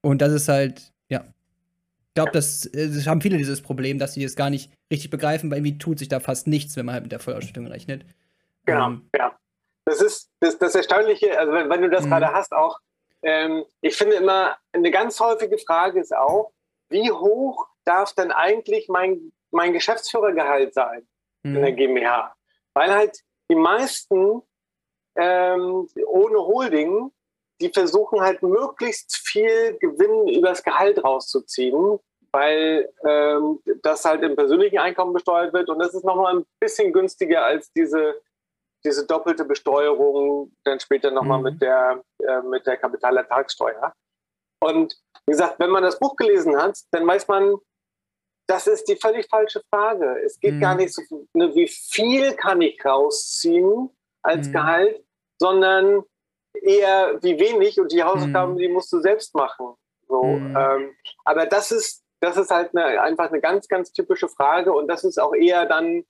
Speaker 1: und das ist halt, ja. Ich glaube, das, das, haben viele dieses Problem, dass sie das gar nicht richtig begreifen, weil irgendwie tut sich da fast nichts, wenn man halt mit der Vollausstattung rechnet.
Speaker 2: Genau, ähm, ja. Das ist das, das Erstaunliche, also wenn, wenn du das mhm. gerade hast, auch, ähm, ich finde immer, eine ganz häufige Frage ist auch, wie hoch darf denn eigentlich mein, mein Geschäftsführergehalt sein mhm. in der GmbH? Weil halt die meisten ähm, ohne Holding die versuchen halt möglichst viel Gewinn übers Gehalt rauszuziehen, weil ähm, das halt im persönlichen Einkommen besteuert wird und das ist nochmal ein bisschen günstiger als diese, diese doppelte Besteuerung dann später nochmal mhm. mit der, äh, mit der Kapitalertragssteuer. Und wie gesagt, wenn man das Buch gelesen hat, dann weiß man, das ist die völlig falsche Frage. Es geht mhm. gar nicht so, ne, wie viel kann ich rausziehen als mhm. Gehalt, sondern eher wie wenig und die Hausaufgaben, mhm. die musst du selbst machen. So, mhm. ähm, aber das ist, das ist halt eine, einfach eine ganz, ganz typische Frage und das ist auch eher dann,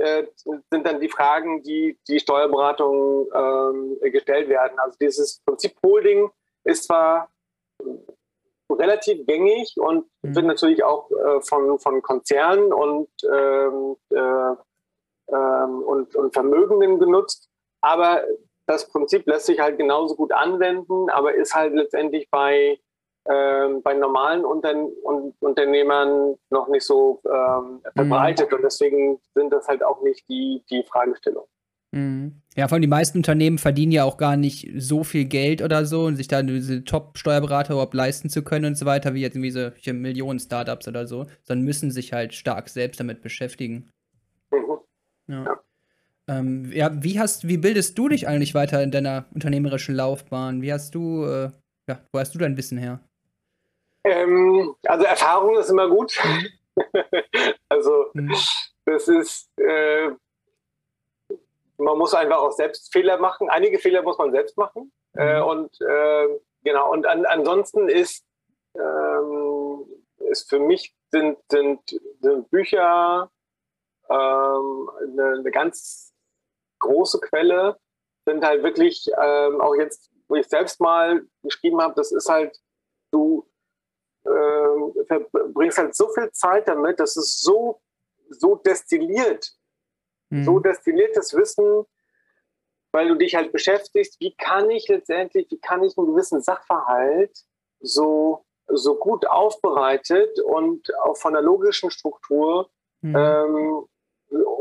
Speaker 2: äh, sind dann die Fragen, die die Steuerberatung ähm, gestellt werden. Also dieses Prinzip Holding ist zwar relativ gängig und mhm. wird natürlich auch äh, von, von Konzernen und, ähm, äh, ähm, und, und Vermögenden genutzt, aber das Prinzip lässt sich halt genauso gut anwenden, aber ist halt letztendlich bei, ähm, bei normalen Unterne Unternehmern noch nicht so ähm, verbreitet mhm. und deswegen sind das halt auch nicht die, die Fragestellungen.
Speaker 1: Mhm. Ja, vor allem die meisten Unternehmen verdienen ja auch gar nicht so viel Geld oder so und sich da diese Top-Steuerberater überhaupt leisten zu können und so weiter, wie jetzt irgendwie so Millionen-Startups oder so, sondern müssen sich halt stark selbst damit beschäftigen. Mhm. Ja. ja. Ähm, ja, wie hast, wie bildest du dich eigentlich weiter in deiner unternehmerischen Laufbahn? Wie hast du, äh, ja, wo hast du dein Wissen her?
Speaker 2: Ähm, also Erfahrung ist immer gut. Mhm. <laughs> also mhm. das ist, äh, man muss einfach auch selbst Fehler machen. Einige Fehler muss man selbst machen. Äh, mhm. und äh, genau, und an, ansonsten ist, ähm, ist für mich sind, sind, sind Bücher ähm, eine, eine ganz große Quelle, sind halt wirklich ähm, auch jetzt, wo ich selbst mal geschrieben habe, das ist halt, du äh, verbringst halt so viel Zeit damit, das ist so, so destilliert, mhm. so destilliertes Wissen, weil du dich halt beschäftigst, wie kann ich letztendlich, wie kann ich einen gewissen Sachverhalt so, so gut aufbereitet und auch von der logischen Struktur mhm. ähm,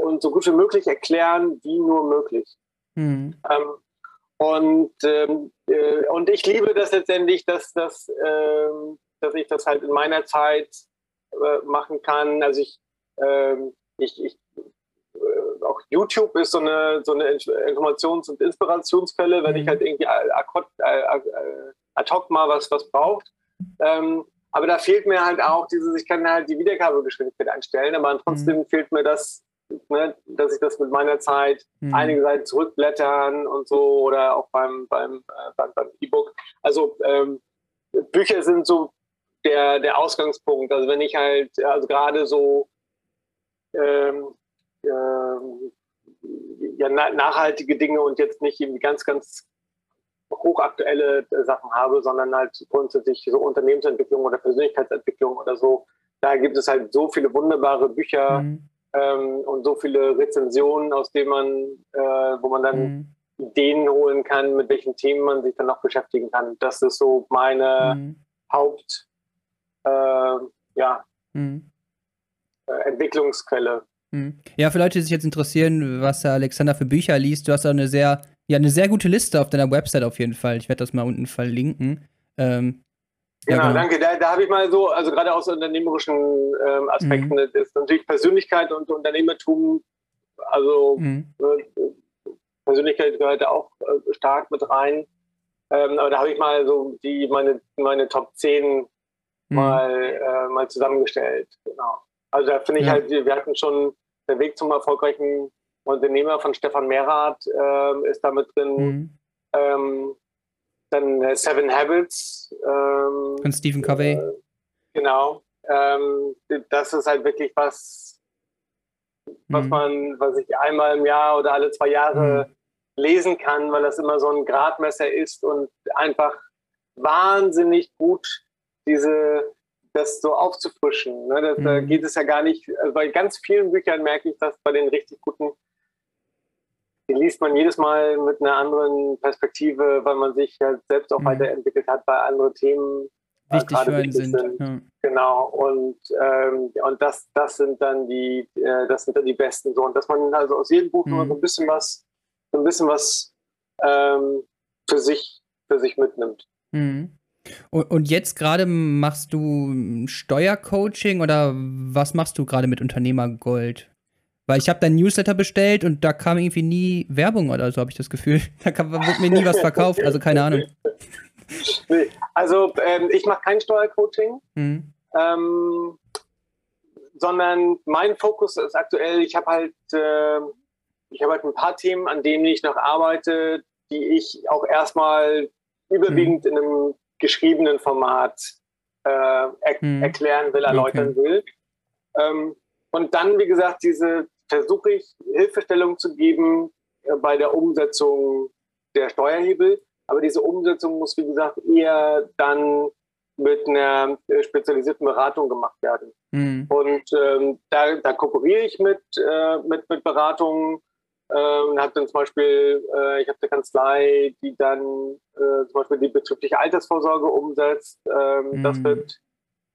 Speaker 2: und so gut wie möglich erklären, wie nur möglich. Mhm. Ähm, und, ähm, äh, und ich liebe das letztendlich, dass, dass, ähm, dass ich das halt in meiner Zeit äh, machen kann. Also ich, ähm, ich, ich äh, auch YouTube ist so eine, so eine Informations- und Inspirationsquelle, wenn ich mhm. halt irgendwie ad hoc mal was, was braucht. Ähm, aber da fehlt mir halt auch dieses, ich kann halt die Wiedergabegeschwindigkeit einstellen, aber trotzdem mhm. fehlt mir das, ne, dass ich das mit meiner Zeit mhm. einige Seiten zurückblättern und so oder auch beim beim äh, beim, beim E-Book. Also ähm, Bücher sind so der der Ausgangspunkt. Also wenn ich halt also gerade so ähm, ähm, ja, nachhaltige Dinge und jetzt nicht irgendwie ganz ganz hochaktuelle äh, Sachen habe, sondern halt grundsätzlich so Unternehmensentwicklung oder Persönlichkeitsentwicklung oder so. Da gibt es halt so viele wunderbare Bücher, mhm ähm, und so viele Rezensionen, aus denen man, äh, wo man dann mhm. Ideen holen kann, mit welchen Themen man sich dann noch beschäftigen kann. Das ist so meine mhm. Haupt, ja, mhm. äh, Entwicklungsquelle.
Speaker 1: Mhm. Ja, für Leute, die sich jetzt interessieren, was der Alexander für Bücher liest, du hast da eine sehr, ja, eine sehr gute Liste auf deiner Website auf jeden Fall. Ich werde das mal unten verlinken. Ähm,
Speaker 2: Genau, genau, danke. Da, da habe ich mal so, also gerade aus unternehmerischen ähm, Aspekten, mhm. ist natürlich Persönlichkeit und Unternehmertum, also mhm. äh, Persönlichkeit gehört da auch äh, stark mit rein. Ähm, aber da habe ich mal so die meine, meine Top 10 mhm. mal, äh, mal zusammengestellt. Genau. Also da finde ich ja. halt, wir hatten schon der Weg zum erfolgreichen Unternehmer von Stefan Merath äh, ist da mit drin. Mhm. Ähm, dann äh, Seven Habits.
Speaker 1: Ähm, Von Stephen Covey. Äh,
Speaker 2: genau. Ähm, das ist halt wirklich was, was mhm. man, was ich einmal im Jahr oder alle zwei Jahre mhm. lesen kann, weil das immer so ein Gradmesser ist und einfach wahnsinnig gut diese das so aufzufrischen. Ne? Das, mhm. Da geht es ja gar nicht, also bei ganz vielen Büchern merke ich das bei den richtig guten die liest man jedes Mal mit einer anderen Perspektive, weil man sich ja selbst auch mhm. weiterentwickelt hat bei anderen Themen.
Speaker 1: Wichtig für einen sind. sind. Ja.
Speaker 2: Genau, und, ähm, und das, das sind dann die, äh, das sind dann die besten so. Und dass man also aus jedem Buch mhm. nur so ein bisschen was, so ein bisschen was ähm, für sich, für sich mitnimmt.
Speaker 1: Mhm. Und, jetzt gerade machst du Steuercoaching oder was machst du gerade mit Unternehmergold? Weil ich habe dein Newsletter bestellt und da kam irgendwie nie Werbung oder so, habe ich das Gefühl. <laughs> Da kam, wird mir nie was verkauft, also keine Ahnung.
Speaker 2: Nee, also ähm, ich mache kein Steuercoaching, mhm. ähm, sondern mein Fokus ist aktuell, ich habe halt, äh, ich habe halt ein paar Themen, an denen ich noch arbeite, die ich auch erstmal überwiegend mhm. in einem geschriebenen Format äh, er mhm. erklären will, erläutern okay. will. Ähm, und dann, wie gesagt, diese versuche ich Hilfestellung zu geben äh, bei der Umsetzung der Steuerhebel. Aber diese Umsetzung muss, wie gesagt, eher dann mit einer äh, spezialisierten Beratung gemacht werden. Mhm. Und ähm, da, da, kooperiere ich mit, äh, mit, mit Beratungen. Ähm, habe dann zum Beispiel, äh, ich habe eine Kanzlei, die dann äh, zum Beispiel die betriebliche Altersvorsorge umsetzt. Ähm, mhm. Das wird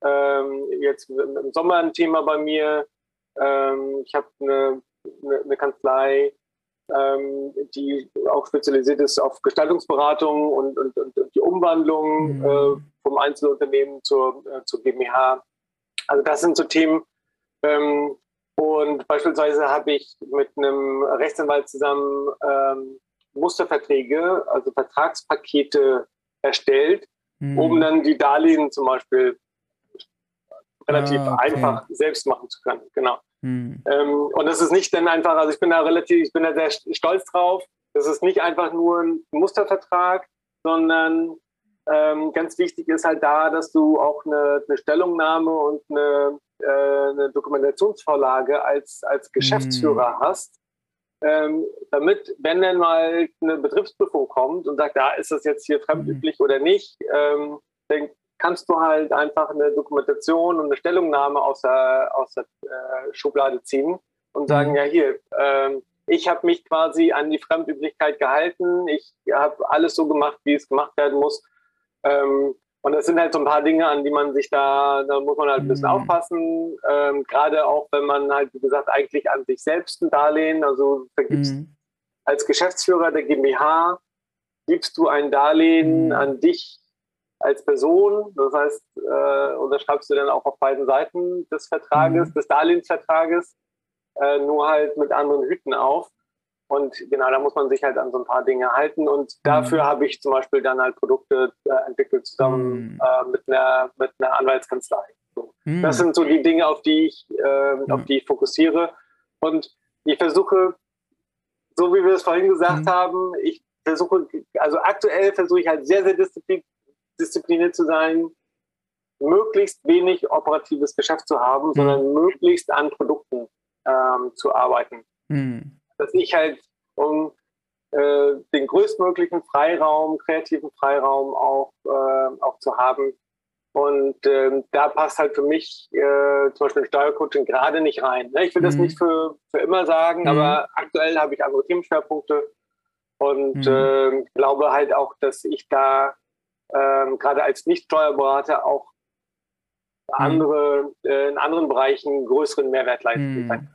Speaker 2: ähm, jetzt im Sommer ein Thema bei mir. Ähm, ich habe eine, eine, eine, Kanzlei, ähm, die auch spezialisiert ist auf Gestaltungsberatung und, und, und die Umwandlung mhm. äh, vom Einzelunternehmen zur, äh, zur GmbH. Also das sind so Themen. Ähm, und beispielsweise habe ich mit einem Rechtsanwalt zusammen ähm, Musterverträge, also Vertragspakete erstellt, mhm. um dann die Darlehen zum Beispiel relativ ah, okay. einfach selbst machen zu können. Genau. Hm. Ähm, und das ist nicht dann einfach, also ich bin da relativ, ich bin da sehr stolz drauf. Das ist nicht einfach nur ein Mustervertrag, sondern ähm, ganz wichtig ist halt da, dass du auch eine, eine Stellungnahme und eine, äh, eine, Dokumentationsvorlage als, als Geschäftsführer hm. hast, ähm, damit, wenn dann mal eine Betriebsprüfung kommt und sagt, ja, ist das jetzt hier fremdüblich mhm. oder nicht, ähm, dann kannst du halt einfach eine Dokumentation und eine Stellungnahme aus der, aus der äh, Schublade ziehen und sagen, mhm. ja hier, ähm, ich habe mich quasi an die Fremdüblichkeit gehalten, ich habe alles so gemacht, wie es gemacht werden muss. Ähm, und das sind halt so ein paar Dinge, an die man sich da, da muss man halt ein bisschen mhm. aufpassen. Ähm, Gerade auch, wenn man halt, wie gesagt, eigentlich an sich selbst ein Darlehen, also vergibst mhm. als Geschäftsführer der GmbH, gibst du ein Darlehen mhm. an dich als Person. Das heißt, äh, unterschreibst du dann auch auf beiden Seiten des Vertrages, mhm. des Darlehensvertrages, äh, nur halt mit anderen Hüten auf. Und genau, da muss man sich halt an so ein paar Dinge halten. Und dafür mhm. habe ich zum Beispiel dann halt Produkte äh, entwickelt zusammen mhm. äh, mit, einer, mit einer Anwaltskanzlei. So. Mhm. Das sind so die Dinge, auf die ich, äh, auf die ich fokussiere. Und ich versuche, so wie wir es vorhin gesagt mhm. haben, ich versuche, also aktuell versuche ich halt sehr, sehr disziplin diszipliniert zu sein, möglichst wenig operatives Geschäft zu haben, mhm. sondern möglichst an Produkten ähm, zu arbeiten. Mhm dass ich halt um äh, den größtmöglichen Freiraum, kreativen Freiraum auch, äh, auch zu haben. Und äh, da passt halt für mich äh, zum Beispiel Steuercoaching gerade nicht rein. Ne? Ich will mhm. das nicht für, für immer sagen, mhm. aber aktuell habe ich andere Themenschwerpunkte und mhm. äh, glaube halt auch, dass ich da äh, gerade als Nicht-Steuerberater auch mhm. andere, äh, in anderen Bereichen größeren Mehrwert leisten kann.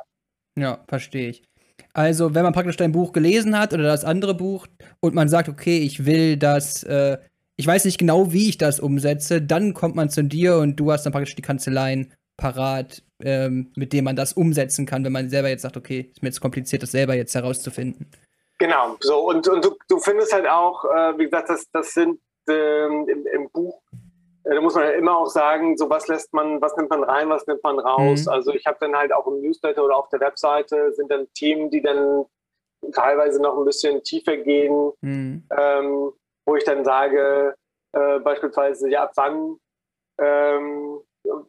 Speaker 1: Mhm. Ja, verstehe ich. Also, wenn man praktisch dein Buch gelesen hat oder das andere Buch und man sagt, okay, ich will das, äh, ich weiß nicht genau, wie ich das umsetze, dann kommt man zu dir und du hast dann praktisch die Kanzleien parat, ähm, mit denen man das umsetzen kann, wenn man selber jetzt sagt, okay, ist mir jetzt kompliziert, das selber jetzt herauszufinden.
Speaker 2: Genau, so und, und du, du findest halt auch, äh, wie gesagt, das, das sind ähm, im, im Buch da muss man ja immer auch sagen, so was lässt man, was nimmt man rein, was nimmt man raus. Mhm. Also ich habe dann halt auch im Newsletter oder auf der Webseite sind dann Themen, die dann teilweise noch ein bisschen tiefer gehen, mhm. ähm, wo ich dann sage, äh, beispielsweise, ja, ab wann, ähm,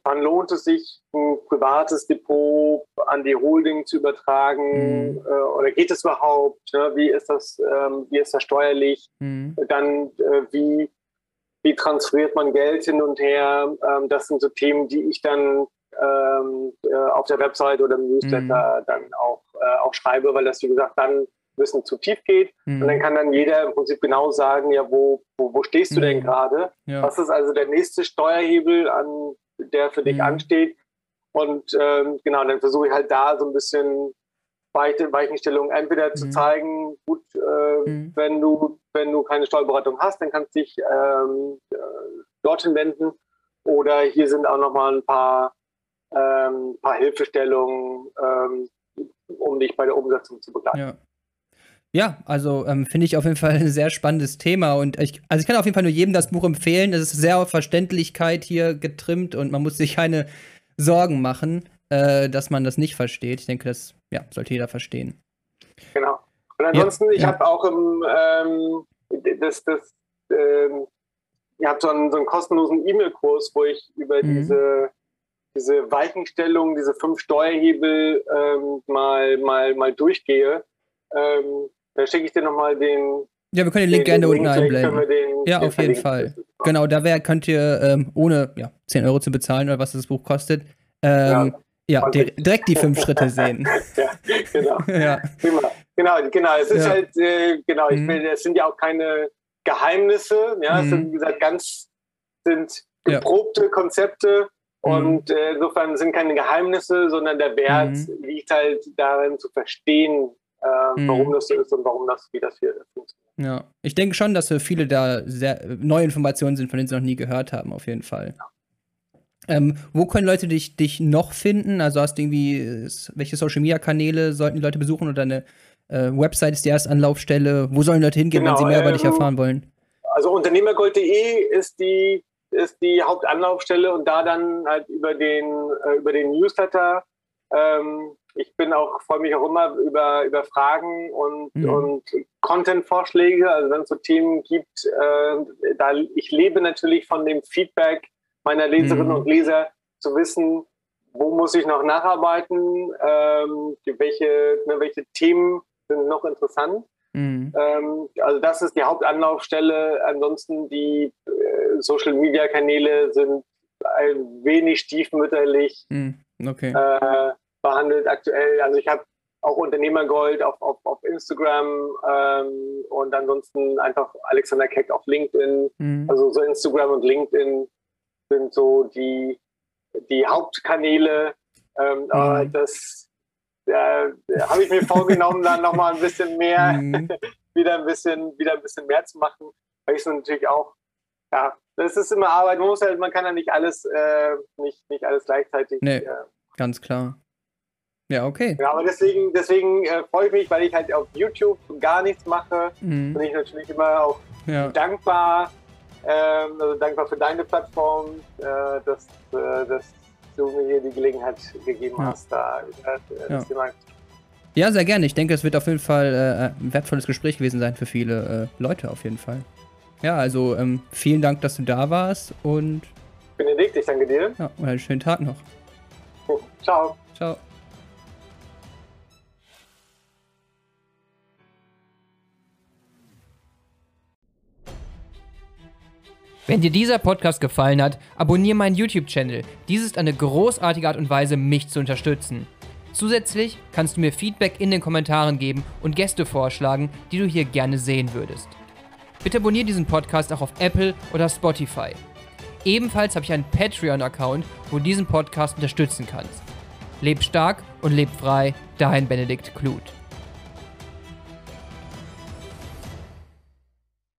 Speaker 2: wann lohnt es sich, ein privates Depot an die Holding zu übertragen mhm. äh, oder geht es überhaupt? Ne? Wie ist das, ähm, wie ist das steuerlich? Mhm. Dann äh, wie wie transferiert man Geld hin und her. Ähm, das sind so Themen, die ich dann ähm, äh, auf der Website oder im Newsletter mhm. dann auch, äh, auch schreibe, weil das, wie gesagt, dann ein bisschen zu tief geht. Mhm. Und dann kann dann jeder im Prinzip genau sagen, ja, wo, wo, wo stehst du mhm. denn gerade? Ja. Was ist also der nächste Steuerhebel, an der für dich mhm. ansteht? Und ähm, genau, dann versuche ich halt da so ein bisschen Weichenstellungen entweder zu mhm. zeigen, gut, äh, mhm. wenn du wenn du keine Steuerberatung hast, dann kannst du dich ähm, äh, dorthin wenden. Oder hier sind auch nochmal ein paar, ähm, paar Hilfestellungen, ähm, um dich bei der Umsetzung zu begleiten.
Speaker 1: Ja. Ja, also ähm, finde ich auf jeden Fall ein sehr spannendes Thema und ich, also ich kann auf jeden Fall nur jedem das Buch empfehlen. Es ist sehr auf Verständlichkeit hier getrimmt und man muss sich keine Sorgen machen, äh, dass man das nicht versteht. Ich denke, das ja, sollte jeder verstehen.
Speaker 2: Genau. Und ansonsten, ja, ich ja. habe auch im, ähm, das, das, ähm, ich habe so einen, so einen kostenlosen E-Mail-Kurs, wo ich über mhm. diese, diese Weichenstellung, diese fünf Steuerhebel ähm, mal, mal, mal durchgehe. Ähm, da schicke ich dir nochmal den.
Speaker 1: Ja, wir können den Link gerne unten einblenden. Den, ja, auf jeden Fall. Genau, da wär, könnt ihr, ähm, ohne ja, 10 Euro zu bezahlen oder was das Buch kostet, ähm, ja, ja direkt die fünf Schritte <laughs> sehen.
Speaker 2: ja, genau. ja. Genau, genau. Es ist ja. halt, äh, genau, ich mhm. will, es sind ja auch keine Geheimnisse, ja, mhm. es sind, wie gesagt, ganz, sind geprobte ja. Konzepte mhm. und äh, insofern sind keine Geheimnisse, sondern der Wert mhm. liegt halt darin zu verstehen, äh, warum mhm. das so ist und warum das, wie das hier funktioniert.
Speaker 1: Ja, ich denke schon, dass für viele da sehr neue Informationen sind, von denen sie noch nie gehört haben, auf jeden Fall. Ja. Ähm, wo können Leute dich, dich noch finden? Also hast du irgendwie, welche Social Media Kanäle sollten die Leute besuchen oder eine äh, Website ist die erste Anlaufstelle? Wo sollen Leute hingehen, genau, wenn sie mehr ähm, über dich ähm, erfahren wollen?
Speaker 2: Also unternehmergold.de ist die ist die Hauptanlaufstelle und da dann halt über den, äh, über den Newsletter. Ähm, ich bin auch, freue mich auch immer über, über Fragen und, mhm. und Content-Vorschläge. Also wenn es so Themen gibt, äh, da ich lebe natürlich von dem Feedback meiner Leserinnen mhm. und Leser zu wissen, wo muss ich noch nacharbeiten, ähm, welche, ne, welche Themen sind noch interessant. Mhm. Ähm, also das ist die Hauptanlaufstelle. Ansonsten die äh, Social-Media-Kanäle sind ein wenig stiefmütterlich mhm. okay. äh, behandelt aktuell. Also ich habe auch Unternehmergold auf, auf, auf Instagram ähm, und ansonsten einfach Alexander Keck auf LinkedIn. Mhm. Also so Instagram und LinkedIn sind so die, die Hauptkanäle. Ähm, mhm. Das äh, habe ich mir vorgenommen, dann nochmal ein bisschen mehr, mhm. <laughs> wieder ein bisschen, wieder ein bisschen mehr zu machen, weil ich es natürlich auch, ja, das ist immer Arbeit. Man muss halt, man kann ja nicht alles, äh, nicht, nicht alles gleichzeitig.
Speaker 1: Nee, äh, ganz klar. Ja, okay.
Speaker 2: Ja, aber deswegen, deswegen äh, freue ich mich, weil ich halt auf YouTube gar nichts mache. Mhm. Bin ich natürlich immer auch ja. dankbar, ähm, also dankbar für deine Plattform, äh, dass, äh, dass du mir hier die Gelegenheit gegeben ja. hast, da äh,
Speaker 1: das Thema ja, sehr gerne. Ich denke, es wird auf jeden Fall äh, ein wertvolles Gespräch gewesen sein für viele äh, Leute auf jeden Fall. Ja, also ähm, vielen Dank, dass du da warst und.
Speaker 2: Benedikt, ich danke dir.
Speaker 1: Ja, und einen schönen Tag noch. <laughs>
Speaker 2: Ciao.
Speaker 1: Ciao. Wenn dir dieser Podcast gefallen hat, abonniere meinen YouTube-Channel. Dies ist eine großartige Art und Weise, mich zu unterstützen. Zusätzlich kannst du mir Feedback in den Kommentaren geben und Gäste vorschlagen, die du hier gerne sehen würdest. Bitte abonniere diesen Podcast auch auf Apple oder Spotify. Ebenfalls habe ich einen Patreon-Account, wo du diesen Podcast unterstützen kannst. Leb stark und leb frei, dein Benedikt Kluth.